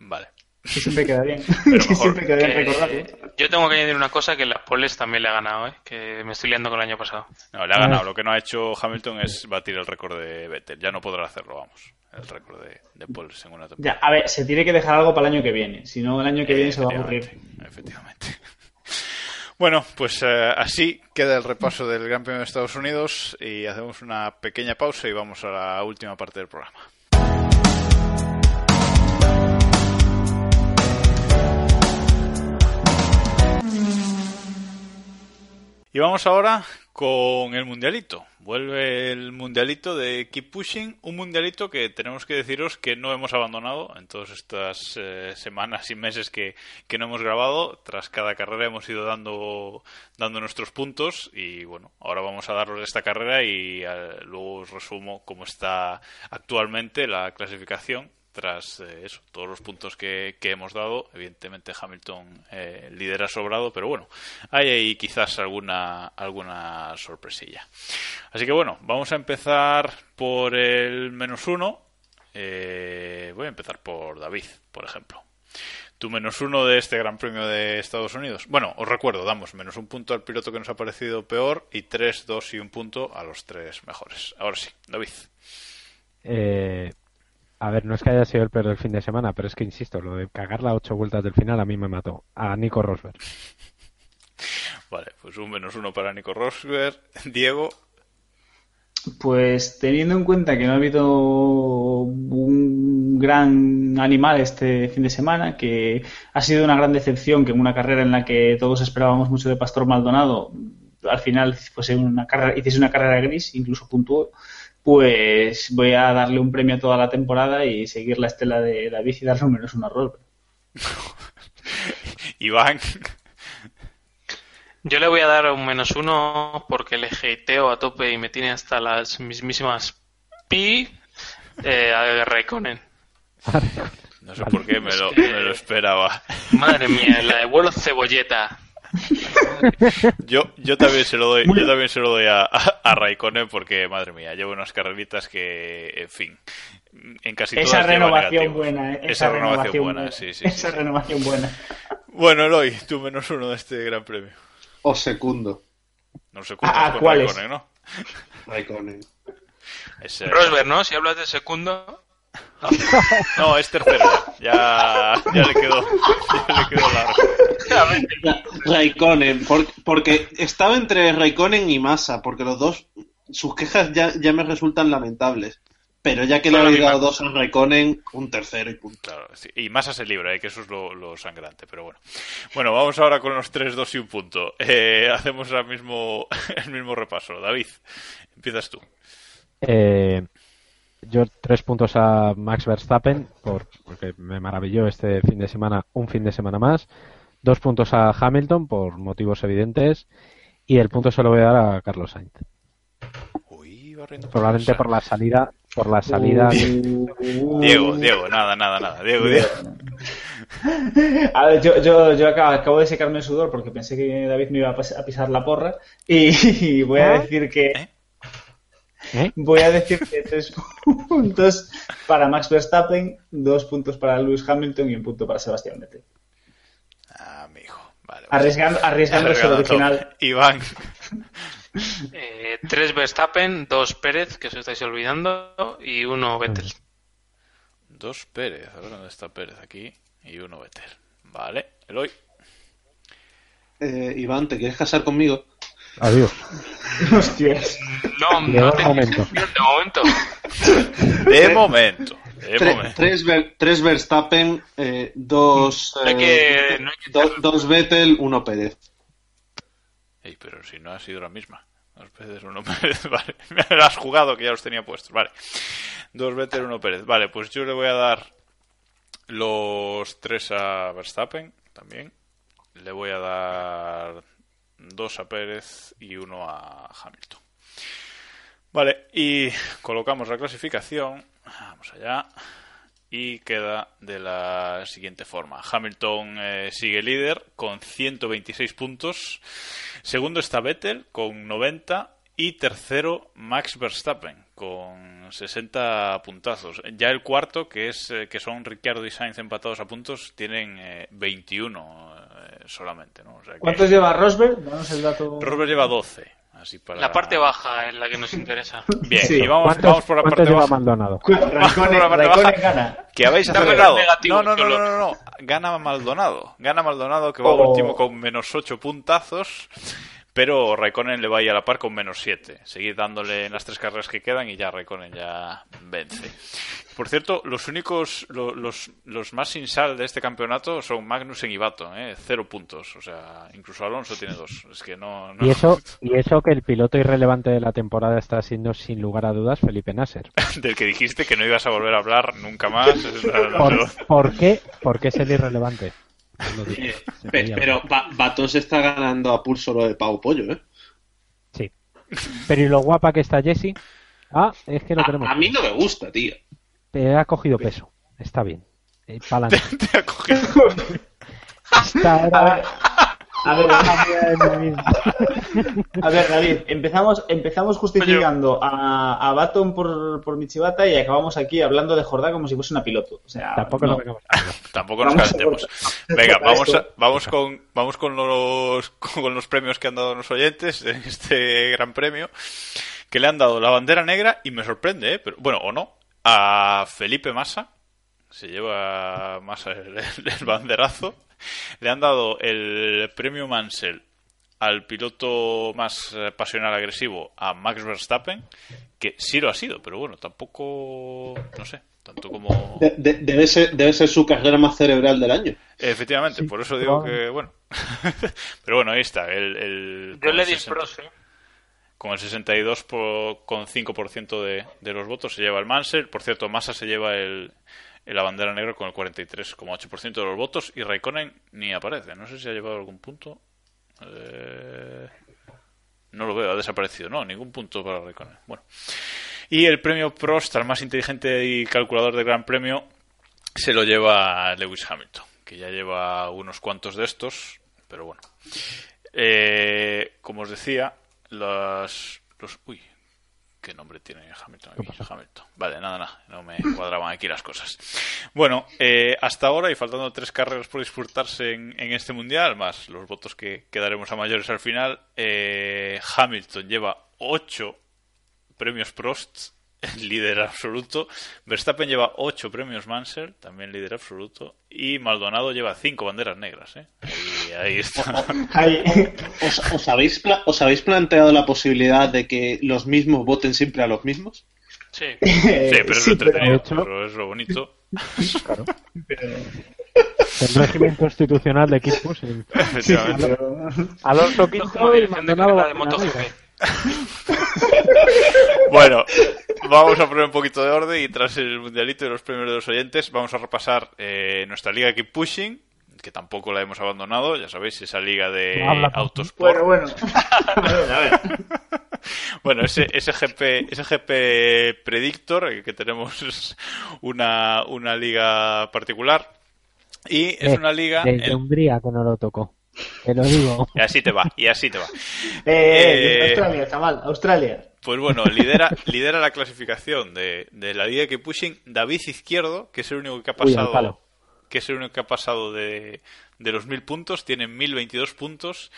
A: Vale.
C: Que siempre queda bien. Que
A: mejor
C: siempre queda bien
B: Que-
C: recordarlo.
B: yo tengo que añadir una cosa que en las poles también le ha ganado, ¿eh? Que me estoy liando con el año pasado.
A: No, le ha ganado. Lo que no ha hecho Hamilton es batir el récord de Vettel. Ya no podrá hacerlo, vamos. El récord de, de Poles en una temporada.
C: Ya, a ver, se tiene que dejar algo para el año que viene. Si no, el año que viene se va a aburrir.
A: Efectivamente. Bueno, pues eh, así queda el repaso del Gran Premio de Estados Unidos y hacemos una pequeña pausa y vamos a la última parte del programa. Y vamos ahora con el mundialito. Vuelve el mundialito de Keep Pushing, un mundialito que tenemos que deciros que no hemos abandonado en todas estas eh, semanas y meses que, que no hemos grabado. Tras cada carrera hemos ido dando, dando nuestros puntos y bueno, ahora vamos a darlos de esta carrera y eh, luego os resumo cómo está actualmente la clasificación tras eh, eso, todos los puntos que, que hemos dado. Evidentemente Hamilton eh, lidera sobrado, pero bueno, hay ahí quizás alguna, alguna sorpresilla. Así que bueno, vamos a empezar por el menos uno. Eh, voy a empezar por David, por ejemplo. Tu menos uno de este Gran Premio de Estados Unidos. Bueno, os recuerdo, damos menos un punto al piloto que nos ha parecido peor y tres, dos y un punto a los tres mejores. Ahora sí, David.
D: Eh, a ver, no es que haya sido el peor del fin de semana, pero es que insisto, lo de cagar las ocho vueltas del final a mí me mató. A Nico Rosberg.
A: Vale, pues un menos uno para Nico Rosberg. Diego,
C: Pues teniendo en cuenta que no ha habido un gran animal este fin de semana, que ha sido una gran decepción que en una carrera en la que todos esperábamos mucho de Pastor Maldonado, al final fuese una carrera, hiciese una carrera gris, incluso puntuó, pues voy a darle un premio a toda la temporada y seguir la estela de David y darle un menos uno a Rosberg.
A: Iván,
B: Yo le voy a dar un menos uno porque le hateo a tope y me tiene hasta las mismísimas pi eh, a Raikkonen.
A: no sé por qué me lo, me lo esperaba.
B: Madre mía, la devuelvo cebolleta.
A: Yo, yo también se lo doy, yo también se lo doy a, a, a Raikkonen porque, madre mía, llevo unas carreritas que, en fin, en casi todas
C: Esa renovación buena, ¿eh?
A: Esa, renovación buena, sí, sí.
C: Esa
A: sí.
C: renovación buena.
A: Bueno, Eloy, tú menos uno de este gran premio.
E: O segundo.
A: No sé cuántos
C: Ah,
A: con
C: ¿cuáles?
A: Raikkonen, ¿no?
E: Raikkonen.
A: Ese-
B: Rosberg, ¿no? Si hablas de segundo.
A: No, es tercero ya. Ya, ya le quedó, ya le quedó largo.
E: Ra- Raikkonen, por- porque estaba entre Raikkonen y Massa, porque los dos, sus quejas ya, ya me resultan lamentables. Pero ya que le habéis dado dos a Raikkonen, un tercero y punto.
A: Claro, sí. y Massa se libra, ¿eh? que eso es lo, lo sangrante, pero bueno. Bueno, vamos ahora con los 3, 2 y un punto. Eh, hacemos ahora mismo el mismo repaso. David, empiezas tú.
D: Eh, yo tres puntos a Max Verstappen por, porque me maravilló este fin de semana, un fin de semana más. Dos puntos a Hamilton por motivos evidentes. Y el punto se lo voy a dar a Carlos Sainz.
A: Uy, barriendo
D: Probablemente por la salida, por la salida.
A: Diego, Diego, nada, nada, nada. Diego, Diego.
C: A ver, yo, yo, yo acabo, acabo de secarme el sudor porque pensé que David me iba a pisar la porra y, voy a
D: ¿Ah?
C: decir que
A: ¿Eh?
D: ¿Eh?
C: voy a decir que tres puntos para Max Verstappen, dos puntos para Lewis Hamilton y un punto para Sebastián Vettel.
A: Amigo, vale.
C: Arriesgando, arriesgándose el
A: Arriesgando todo.
C: original.
A: Iván,
B: Eh, tres Verstappen, dos Pérez, que os estáis olvidando, y uno Vettel.
A: Dos Pérez, a ver dónde está Pérez aquí, y uno Vettel. Vale, Eloy.
E: Eh, Iván, ¿te quieres casar conmigo?
D: Adiós.
C: Hostias.
B: No, no te
D: momento.
B: de momento.
A: De momento, de
E: Tre-
A: momento.
E: tres, Ver- tres Verstappen, eh, dos,
B: No hay
E: eh,
B: que- no hay que
E: do- dos Vettel, uno Pérez.
A: Ey, pero si no ha sido la misma. Dos Pérez, uno Pérez, vale. Me la has jugado que ya los tenía puestos, vale. Dos Vettel, uno Pérez. Vale, pues yo le voy a dar los tres a Verstappen también. Le voy a dar dos a Pérez y uno a Hamilton. Vale, y colocamos la clasificación. Vamos allá. Y queda de la siguiente forma. Hamilton eh, sigue líder con 126 puntos. Segundo está Vettel con 90. Y tercero Max Verstappen con 60 puntazos. Ya el cuarto, que es eh, que son Ricciardo y Sainz empatados a puntos, tienen eh, 21 eh, solamente. ¿no? O sea que
C: ¿Cuántos lleva Rosberg? Danos el dato.
A: Rosberg lleva 12. Así para...
B: La parte baja es la que nos interesa.
A: Bien,
C: Sí.
A: y vamos,
D: ¿Cuántos,
A: vamos por la parte
D: lleva
A: baja.
D: Maldonado?
A: Por la parte baja.
C: gana.
A: Que habéis
B: negativo,
A: No, no, no, no, no, no. Gana Maldonado. Gana Maldonado que va
C: Oh.
A: último con menos 8 puntazos. Pero Raikkonen le va ahí a la par con menos 7. Seguid dándole en las tres carreras que quedan y ya Raikkonen ya vence. Por cierto, los únicos, lo- los, los más sin sal de este campeonato son Magnussen y Baton, ¿eh? Cero puntos. O sea, incluso Alonso tiene dos. Es que no. no-
D: Y eso, y eso que el piloto irrelevante de la temporada está siendo sin lugar a dudas Felipe Nasser.
A: Del que dijiste que no ibas a volver a hablar nunca más.
D: ¿Por, por qué? ¿Por qué es el irrelevante?
E: Eh, pe- pero Ba- Baton se está ganando a pulso lo de Pau Pollo, ¿eh?
D: Sí. Pero ¿y lo guapa que está Jessie? Ah, es que lo
E: A,
D: tenemos.
E: a mí no me gusta, tío.
D: Pero ha cogido peso. Está bien. Eh, pa'lante.
A: Te ha cogido.
D: Esta era
C: a ver, a David, empezamos, empezamos justificando a, a Baton por, por Michibata y acabamos aquí hablando de Jordá como si fuese una piloto. O sea,
D: Tampoco
C: no.
D: nos.
A: Tampoco nos calentemos. Venga, vamos, a- vamos, con, vamos con, los, con los premios que han dado los oyentes en este gran premio. Que le han dado la bandera negra y me sorprende, ¿eh? Pero, bueno, o no. A Felipe Massa. Se lleva Massa el, el banderazo. Le han dado el premio Mansell al piloto más eh, pasional agresivo, a Max Verstappen, que sí lo ha sido, pero bueno, tampoco, no sé, tanto como...
E: De- de- debe, ser, debe ser su carrera más cerebral del año.
A: Efectivamente,
D: Sí,
A: por eso digo que, bueno. Pero bueno, ahí está. El, el,
B: Yo
A: con
B: le
A: el
B: di
A: 60
B: pros, ¿eh?
A: Con el 62,5% de, de los votos se lleva el Mansell. Por cierto, Massa se lleva el, el la bandera negra con el 43,8% de los votos. Y Raikkonen ni aparece. No sé si ha llevado algún punto. Eh, No lo veo, ha desaparecido. No, ningún punto para Raikkonen. Bueno. Y el premio Prost, al más inteligente y calculador del Gran Premio, se lo lleva Lewis Hamilton, que ya lleva unos cuantos de estos, pero bueno. Eh, como os decía, los, los... Uy, ¿qué nombre tiene Hamilton aquí? Hamilton. Vale, nada, nada, no me cuadraban aquí las cosas. Bueno, eh, hasta ahora, y faltando tres carreras por disputarse en, en este Mundial, más los votos que, que daremos a mayores al final, eh, Hamilton lleva ocho premios Prost, líder absoluto. Verstappen lleva 8 premios Mansell, también líder absoluto. Y Maldonado lleva 5 banderas negras. ¿eh? Ahí, está.
E: ¿Os, os habéis pla- ¿Os habéis planteado la posibilidad de que los mismos voten siempre a los mismos?
B: Sí.
A: Sí, pero es
C: Sí,
A: lo entretenido, eso es lo bonito.
D: Claro. El régimen constitucional de equipos. el-
A: Efectivamente.
D: Alonso Quinto y
B: de MotoGP.
A: Bueno, vamos a poner un poquito de orden y tras el mundialito y los premios de los oyentes, vamos a repasar eh, nuestra liga Keep Pushing, que tampoco la hemos abandonado, ya sabéis, esa liga de
D: habla.
A: Autosport.
C: Bueno, bueno. A ver, a ver.
A: Bueno, ese, ese, GP, ese GP Predictor, eh, que tenemos una, una liga particular. Y es
D: Eh,
A: una liga.
D: Desde
A: en-
D: Hungría que no lo tocó. Te lo digo.
A: Y así te va, y así te va.
C: Eh,
A: Eh,
C: Australia, chaval, Australia.
A: Pues bueno, lidera, lidera la clasificación de, de la liga que pushing David Izquierdo, que es el único que ha
D: Uy,
A: pasado.
D: palo.
A: Que es el único que ha pasado de, de los 1000 puntos, tiene 1022 puntos.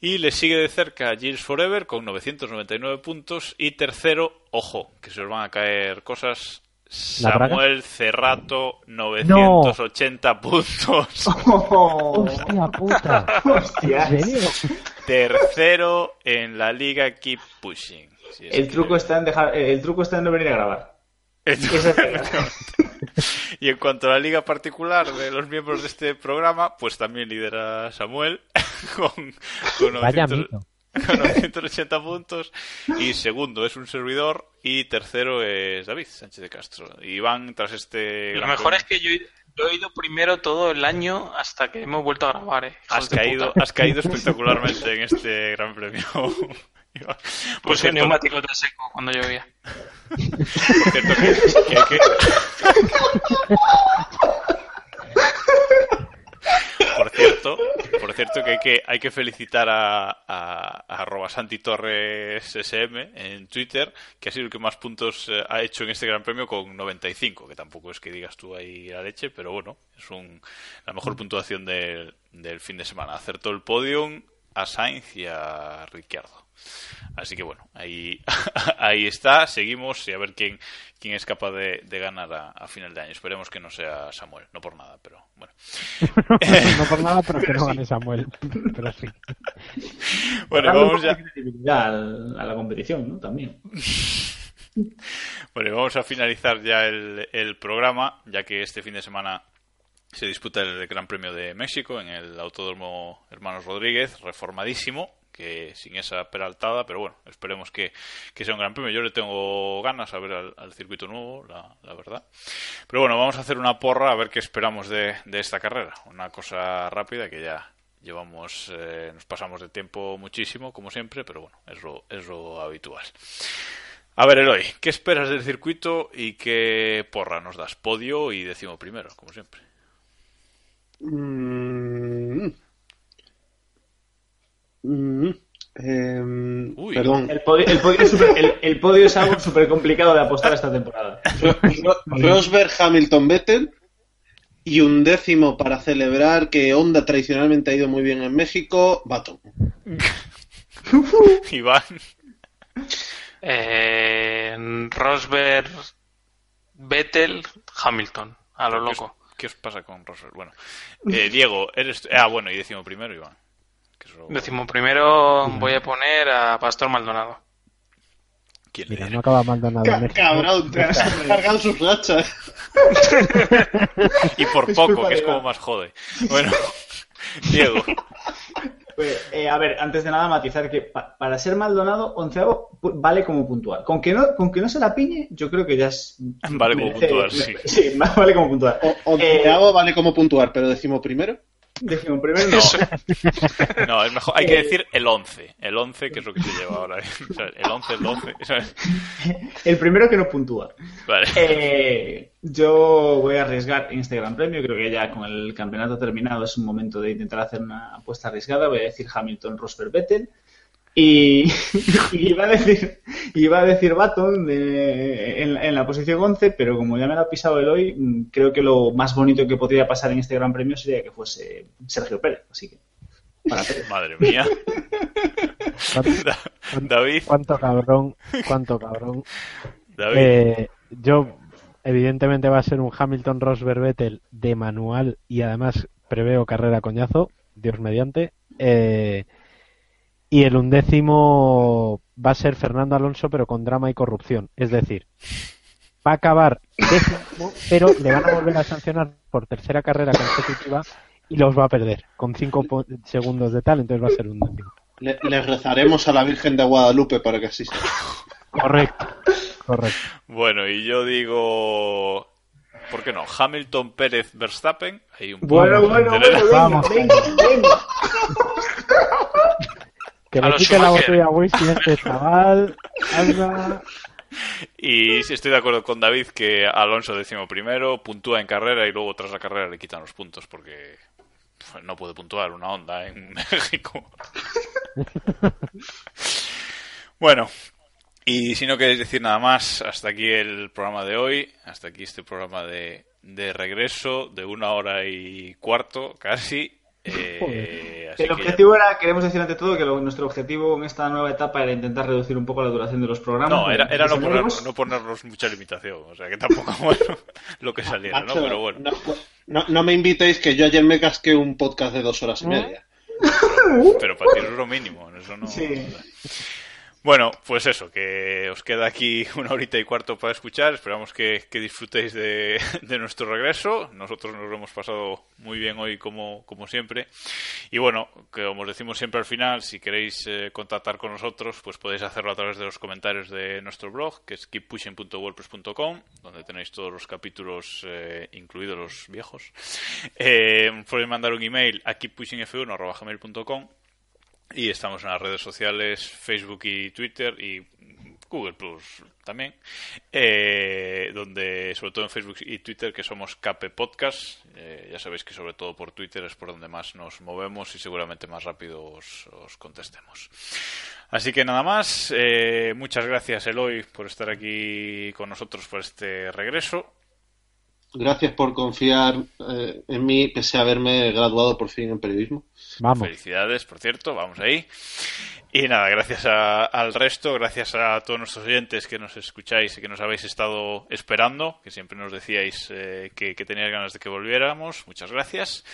A: Y le sigue de cerca Gears Forever con 999 puntos. Y tercero, ojo, que se os van a caer cosas. Samuel Cerrato, 980 puntos.
D: ¡Hostia puta!
C: Hostias.
D: ¿En serio?
A: Tercero en la liga Keep Pushing. Si
C: El
A: que-
C: truco está en dejar, el truco está en no venir a grabar. Verdad.
A: Y en cuanto a la liga particular de los miembros de este programa, pues también lidera Samuel con, con,
D: Vaya
A: 900
D: mito.
A: con 980 puntos. Y segundo es un servidor. Y tercero es David Sánchez de Castro. Y van tras este.
B: Lo mejor es que yo, he- yo he ido primero todo el año hasta que hemos vuelto a grabar, eh.
A: Has caído, has caído espectacularmente en este gran premio. Por
B: Puse
A: cierto,
B: neumáticos de seco cuando llovía.
A: por cierto que- que hay que- Por cierto, por cierto que hay que, hay que felicitar a, a, a Santi Torres SM en Twitter, que ha sido el que más puntos eh, ha hecho en este Gran Premio con 95, que tampoco es que digas tú ahí la leche, pero bueno, es un, la mejor puntuación del, del fin de semana. Acertó el podium a Sainz y a Ricciardo. Así que bueno, ahí, ahí está, seguimos y a ver quién, quién es capaz de, de ganar a, a final de año. Esperemos que no sea Samuel, no por nada, pero bueno.
D: no por nada, pero que no gane Samuel. Pero sí.
A: Bueno, vamos ya.
C: credibilidad al- a la competición, ¿no? También.
A: Bueno, vamos a finalizar ya el, el programa, ya que este fin de semana se disputa el Gran Premio de México en el Autódromo Hermanos Rodríguez, reformadísimo, que sin esa peraltada, pero bueno, esperemos que, que sea un Gran Premio. Yo le tengo ganas a ver al, circuito nuevo, la, la verdad. Pero bueno, vamos a hacer una porra a ver qué esperamos de, de esta carrera. Una cosa rápida que ya llevamos, eh, nos pasamos de tiempo muchísimo, como siempre, pero bueno, es lo, es lo habitual. A ver, Eloy, ¿qué esperas del circuito y qué porra nos das? Podio y décimo primero, como siempre.
E: Mm. Mm. Em,
A: Uy.
E: perdón.
C: El podio, el podio es, súper- el- el podio es algo súper complicado de apostar esta temporada.
E: Ro- Rosberg, Hamilton, Vettel y un décimo para celebrar que Honda tradicionalmente ha ido muy bien en México, Baton.
A: Iván,
B: Eh, Rosberg, Vettel, Hamilton, a lo
A: ¿qué os,
B: loco.
A: qué os pasa con Rosberg? Bueno, eh, Diego, eres Ah, bueno, y décimo primero, Iván. Eso-
B: Décimo primero voy a poner a Pastor Maldonado.
A: ¿Quién
D: Mira, no acaba Maldonado México.
E: Cabrón, te has cargado sus rachas.
A: Y por
C: Es
A: poco, que es como más jode. Bueno, Diego,
C: Pues, eh, a ver, antes de nada matizar que pa- para ser Maldonado, onceavo vale como puntual. Con que no, con que no se la piñe, yo creo que ya es...
A: Vale como puntual, sí.
C: Sí, vale como puntual.
E: O- Onceavo vale como puntuar, pero decimo primero.
C: Décimo primero, no.
A: no, es mejor, hay que decir el 11. El 11, que es lo que se lleva ahora. El 11, el 12. ¿sabes?
C: El primero que no puntúa.
A: Vale.
C: Eh, yo voy a arriesgar en este Gran Premio. Creo que ya con el campeonato terminado es un momento de intentar hacer una apuesta arriesgada. Voy a decir Hamilton, Rosberg, Vettel. Y, y iba a decir, iba a decir Baton de- en, en la posición 11, pero como ya me lo ha pisado el hoy, mm, creo que lo más bonito que podría pasar en este Gran Premio sería que fuese Sergio Pérez. Así que, para Pérez.
A: Madre mía.
D: ¿Cuánto,
A: Da- David,
D: cuánto cabrón, cuánto cabrón.
A: David.
D: Eh, yo, evidentemente, va a ser un Hamilton Rosberg Vettel de manual y además preveo carrera coñazo, Dios mediante. Eh, y el undécimo va a ser Fernando Alonso, pero con drama y corrupción. Es decir, va a acabar décimo, pero le van a volver a sancionar por tercera carrera consecutiva y los va a perder con cinco po- segundos de tal, entonces va a ser un décimo.
E: Le, le rezaremos a la Virgen de Guadalupe para que así sea.
D: Correcto, correcto.
A: Bueno, y yo digo. ¿Por qué no? Hamilton, Pérez, Verstappen. Hay un
C: Bueno,
A: poco
C: bueno,
A: de
C: bueno, venga, venga.
D: Que
B: los
D: quite la botella whisky este chaval. Anda.
A: Y estoy de acuerdo con David que Alonso décimo primero, puntúa en carrera y luego tras la carrera le quitan los puntos porque pues, no puede puntuar una onda en México. bueno, y si no queréis decir nada más, hasta aquí el programa de hoy, hasta aquí este programa de, de regreso de una hora y cuarto casi. Eh, Así
C: el
A: que-
C: objetivo era, queremos decir ante todo que lo- nuestro objetivo en esta nueva etapa era intentar reducir un poco la duración de los programas.
A: No, era, era no, ponernos mucha limitación. O sea, que tampoco, bueno, lo que saliera, ¿no? Pero bueno.
E: no, no- no me invitéis que yo ayer me casqué un podcast de dos horas y media.
A: Pero para ti es lo mínimo, eso no.
C: Sí.
A: Bueno, pues eso, que os queda aquí una horita y cuarto para escuchar. Esperamos que, disfrutéis de, de nuestro regreso. Nosotros nos lo hemos pasado muy bien hoy, como, siempre. Y bueno, como os decimos siempre al final, si queréis eh, contactar con nosotros, pues podéis hacerlo a través de los comentarios de nuestro blog, que es keeppushing.wordpress.com, donde tenéis todos los capítulos, eh, incluidos los viejos. Eh, podéis mandar un email a keeppushingf1.gmail.com y estamos en las redes sociales, Facebook y Twitter y Google Plus también, eh, donde sobre todo en Facebook y Twitter que somos Cape Podcast, eh, ya sabéis que sobre todo por Twitter es por donde más nos movemos y seguramente más rápido os, os contestemos. Así que nada más, eh, muchas gracias Eloy por estar aquí con nosotros por este regreso.
E: Gracias por confiar eh, en mí, pese a haberme graduado por fin en periodismo.
D: Vamos.
A: Felicidades, por cierto, vamos ahí. Y nada, gracias a- al resto, gracias a todos nuestros oyentes que nos escucháis y que nos habéis estado esperando, que siempre nos decíais eh, que, que teníais ganas de que volviéramos. Muchas gracias.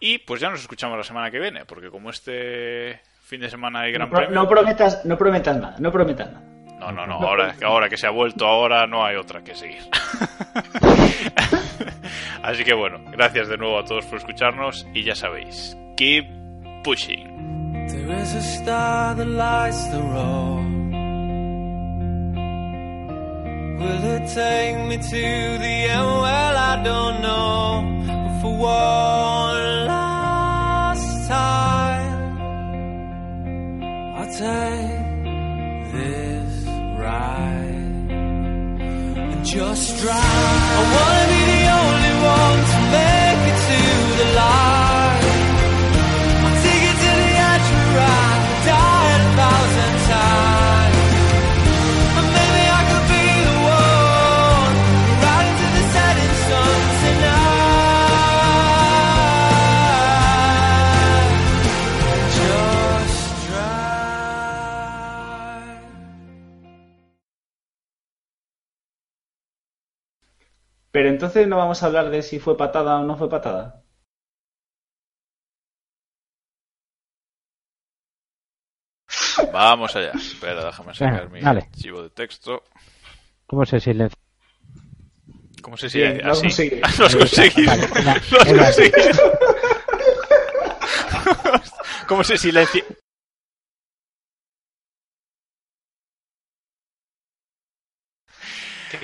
A: Y pues ya nos escuchamos la semana que viene, porque como este fin de semana hay
C: No,
A: gran premio.
C: no prometas, no prometas nada, no prometas nada.
A: No, no, no, ahora, ahora que se ha vuelto, ahora no hay otra que seguir. Así que bueno, gracias de nuevo a todos por escucharnos y ya sabéis, keep pushing.
F: There is a star that lights the road. Will it take me to the end? Well, I don't know. But for one last time, I'll take this ride and just drive. I wanna be the only one to make it to the light.
C: Pero entonces no vamos a hablar de si fue patada o no fue patada.
A: Vamos allá. Espera, déjame sacar
D: Venga,
A: mi
D: dale.
A: archivo de texto.
D: ¿Cómo se silencia?
A: ¿Cómo se
C: Bien,
A: sigue?
C: lo has
A: Así.
C: conseguido.
A: Lo has conseguido.
D: Vale,
A: Lo has conseguido. ¿Cómo se silencia?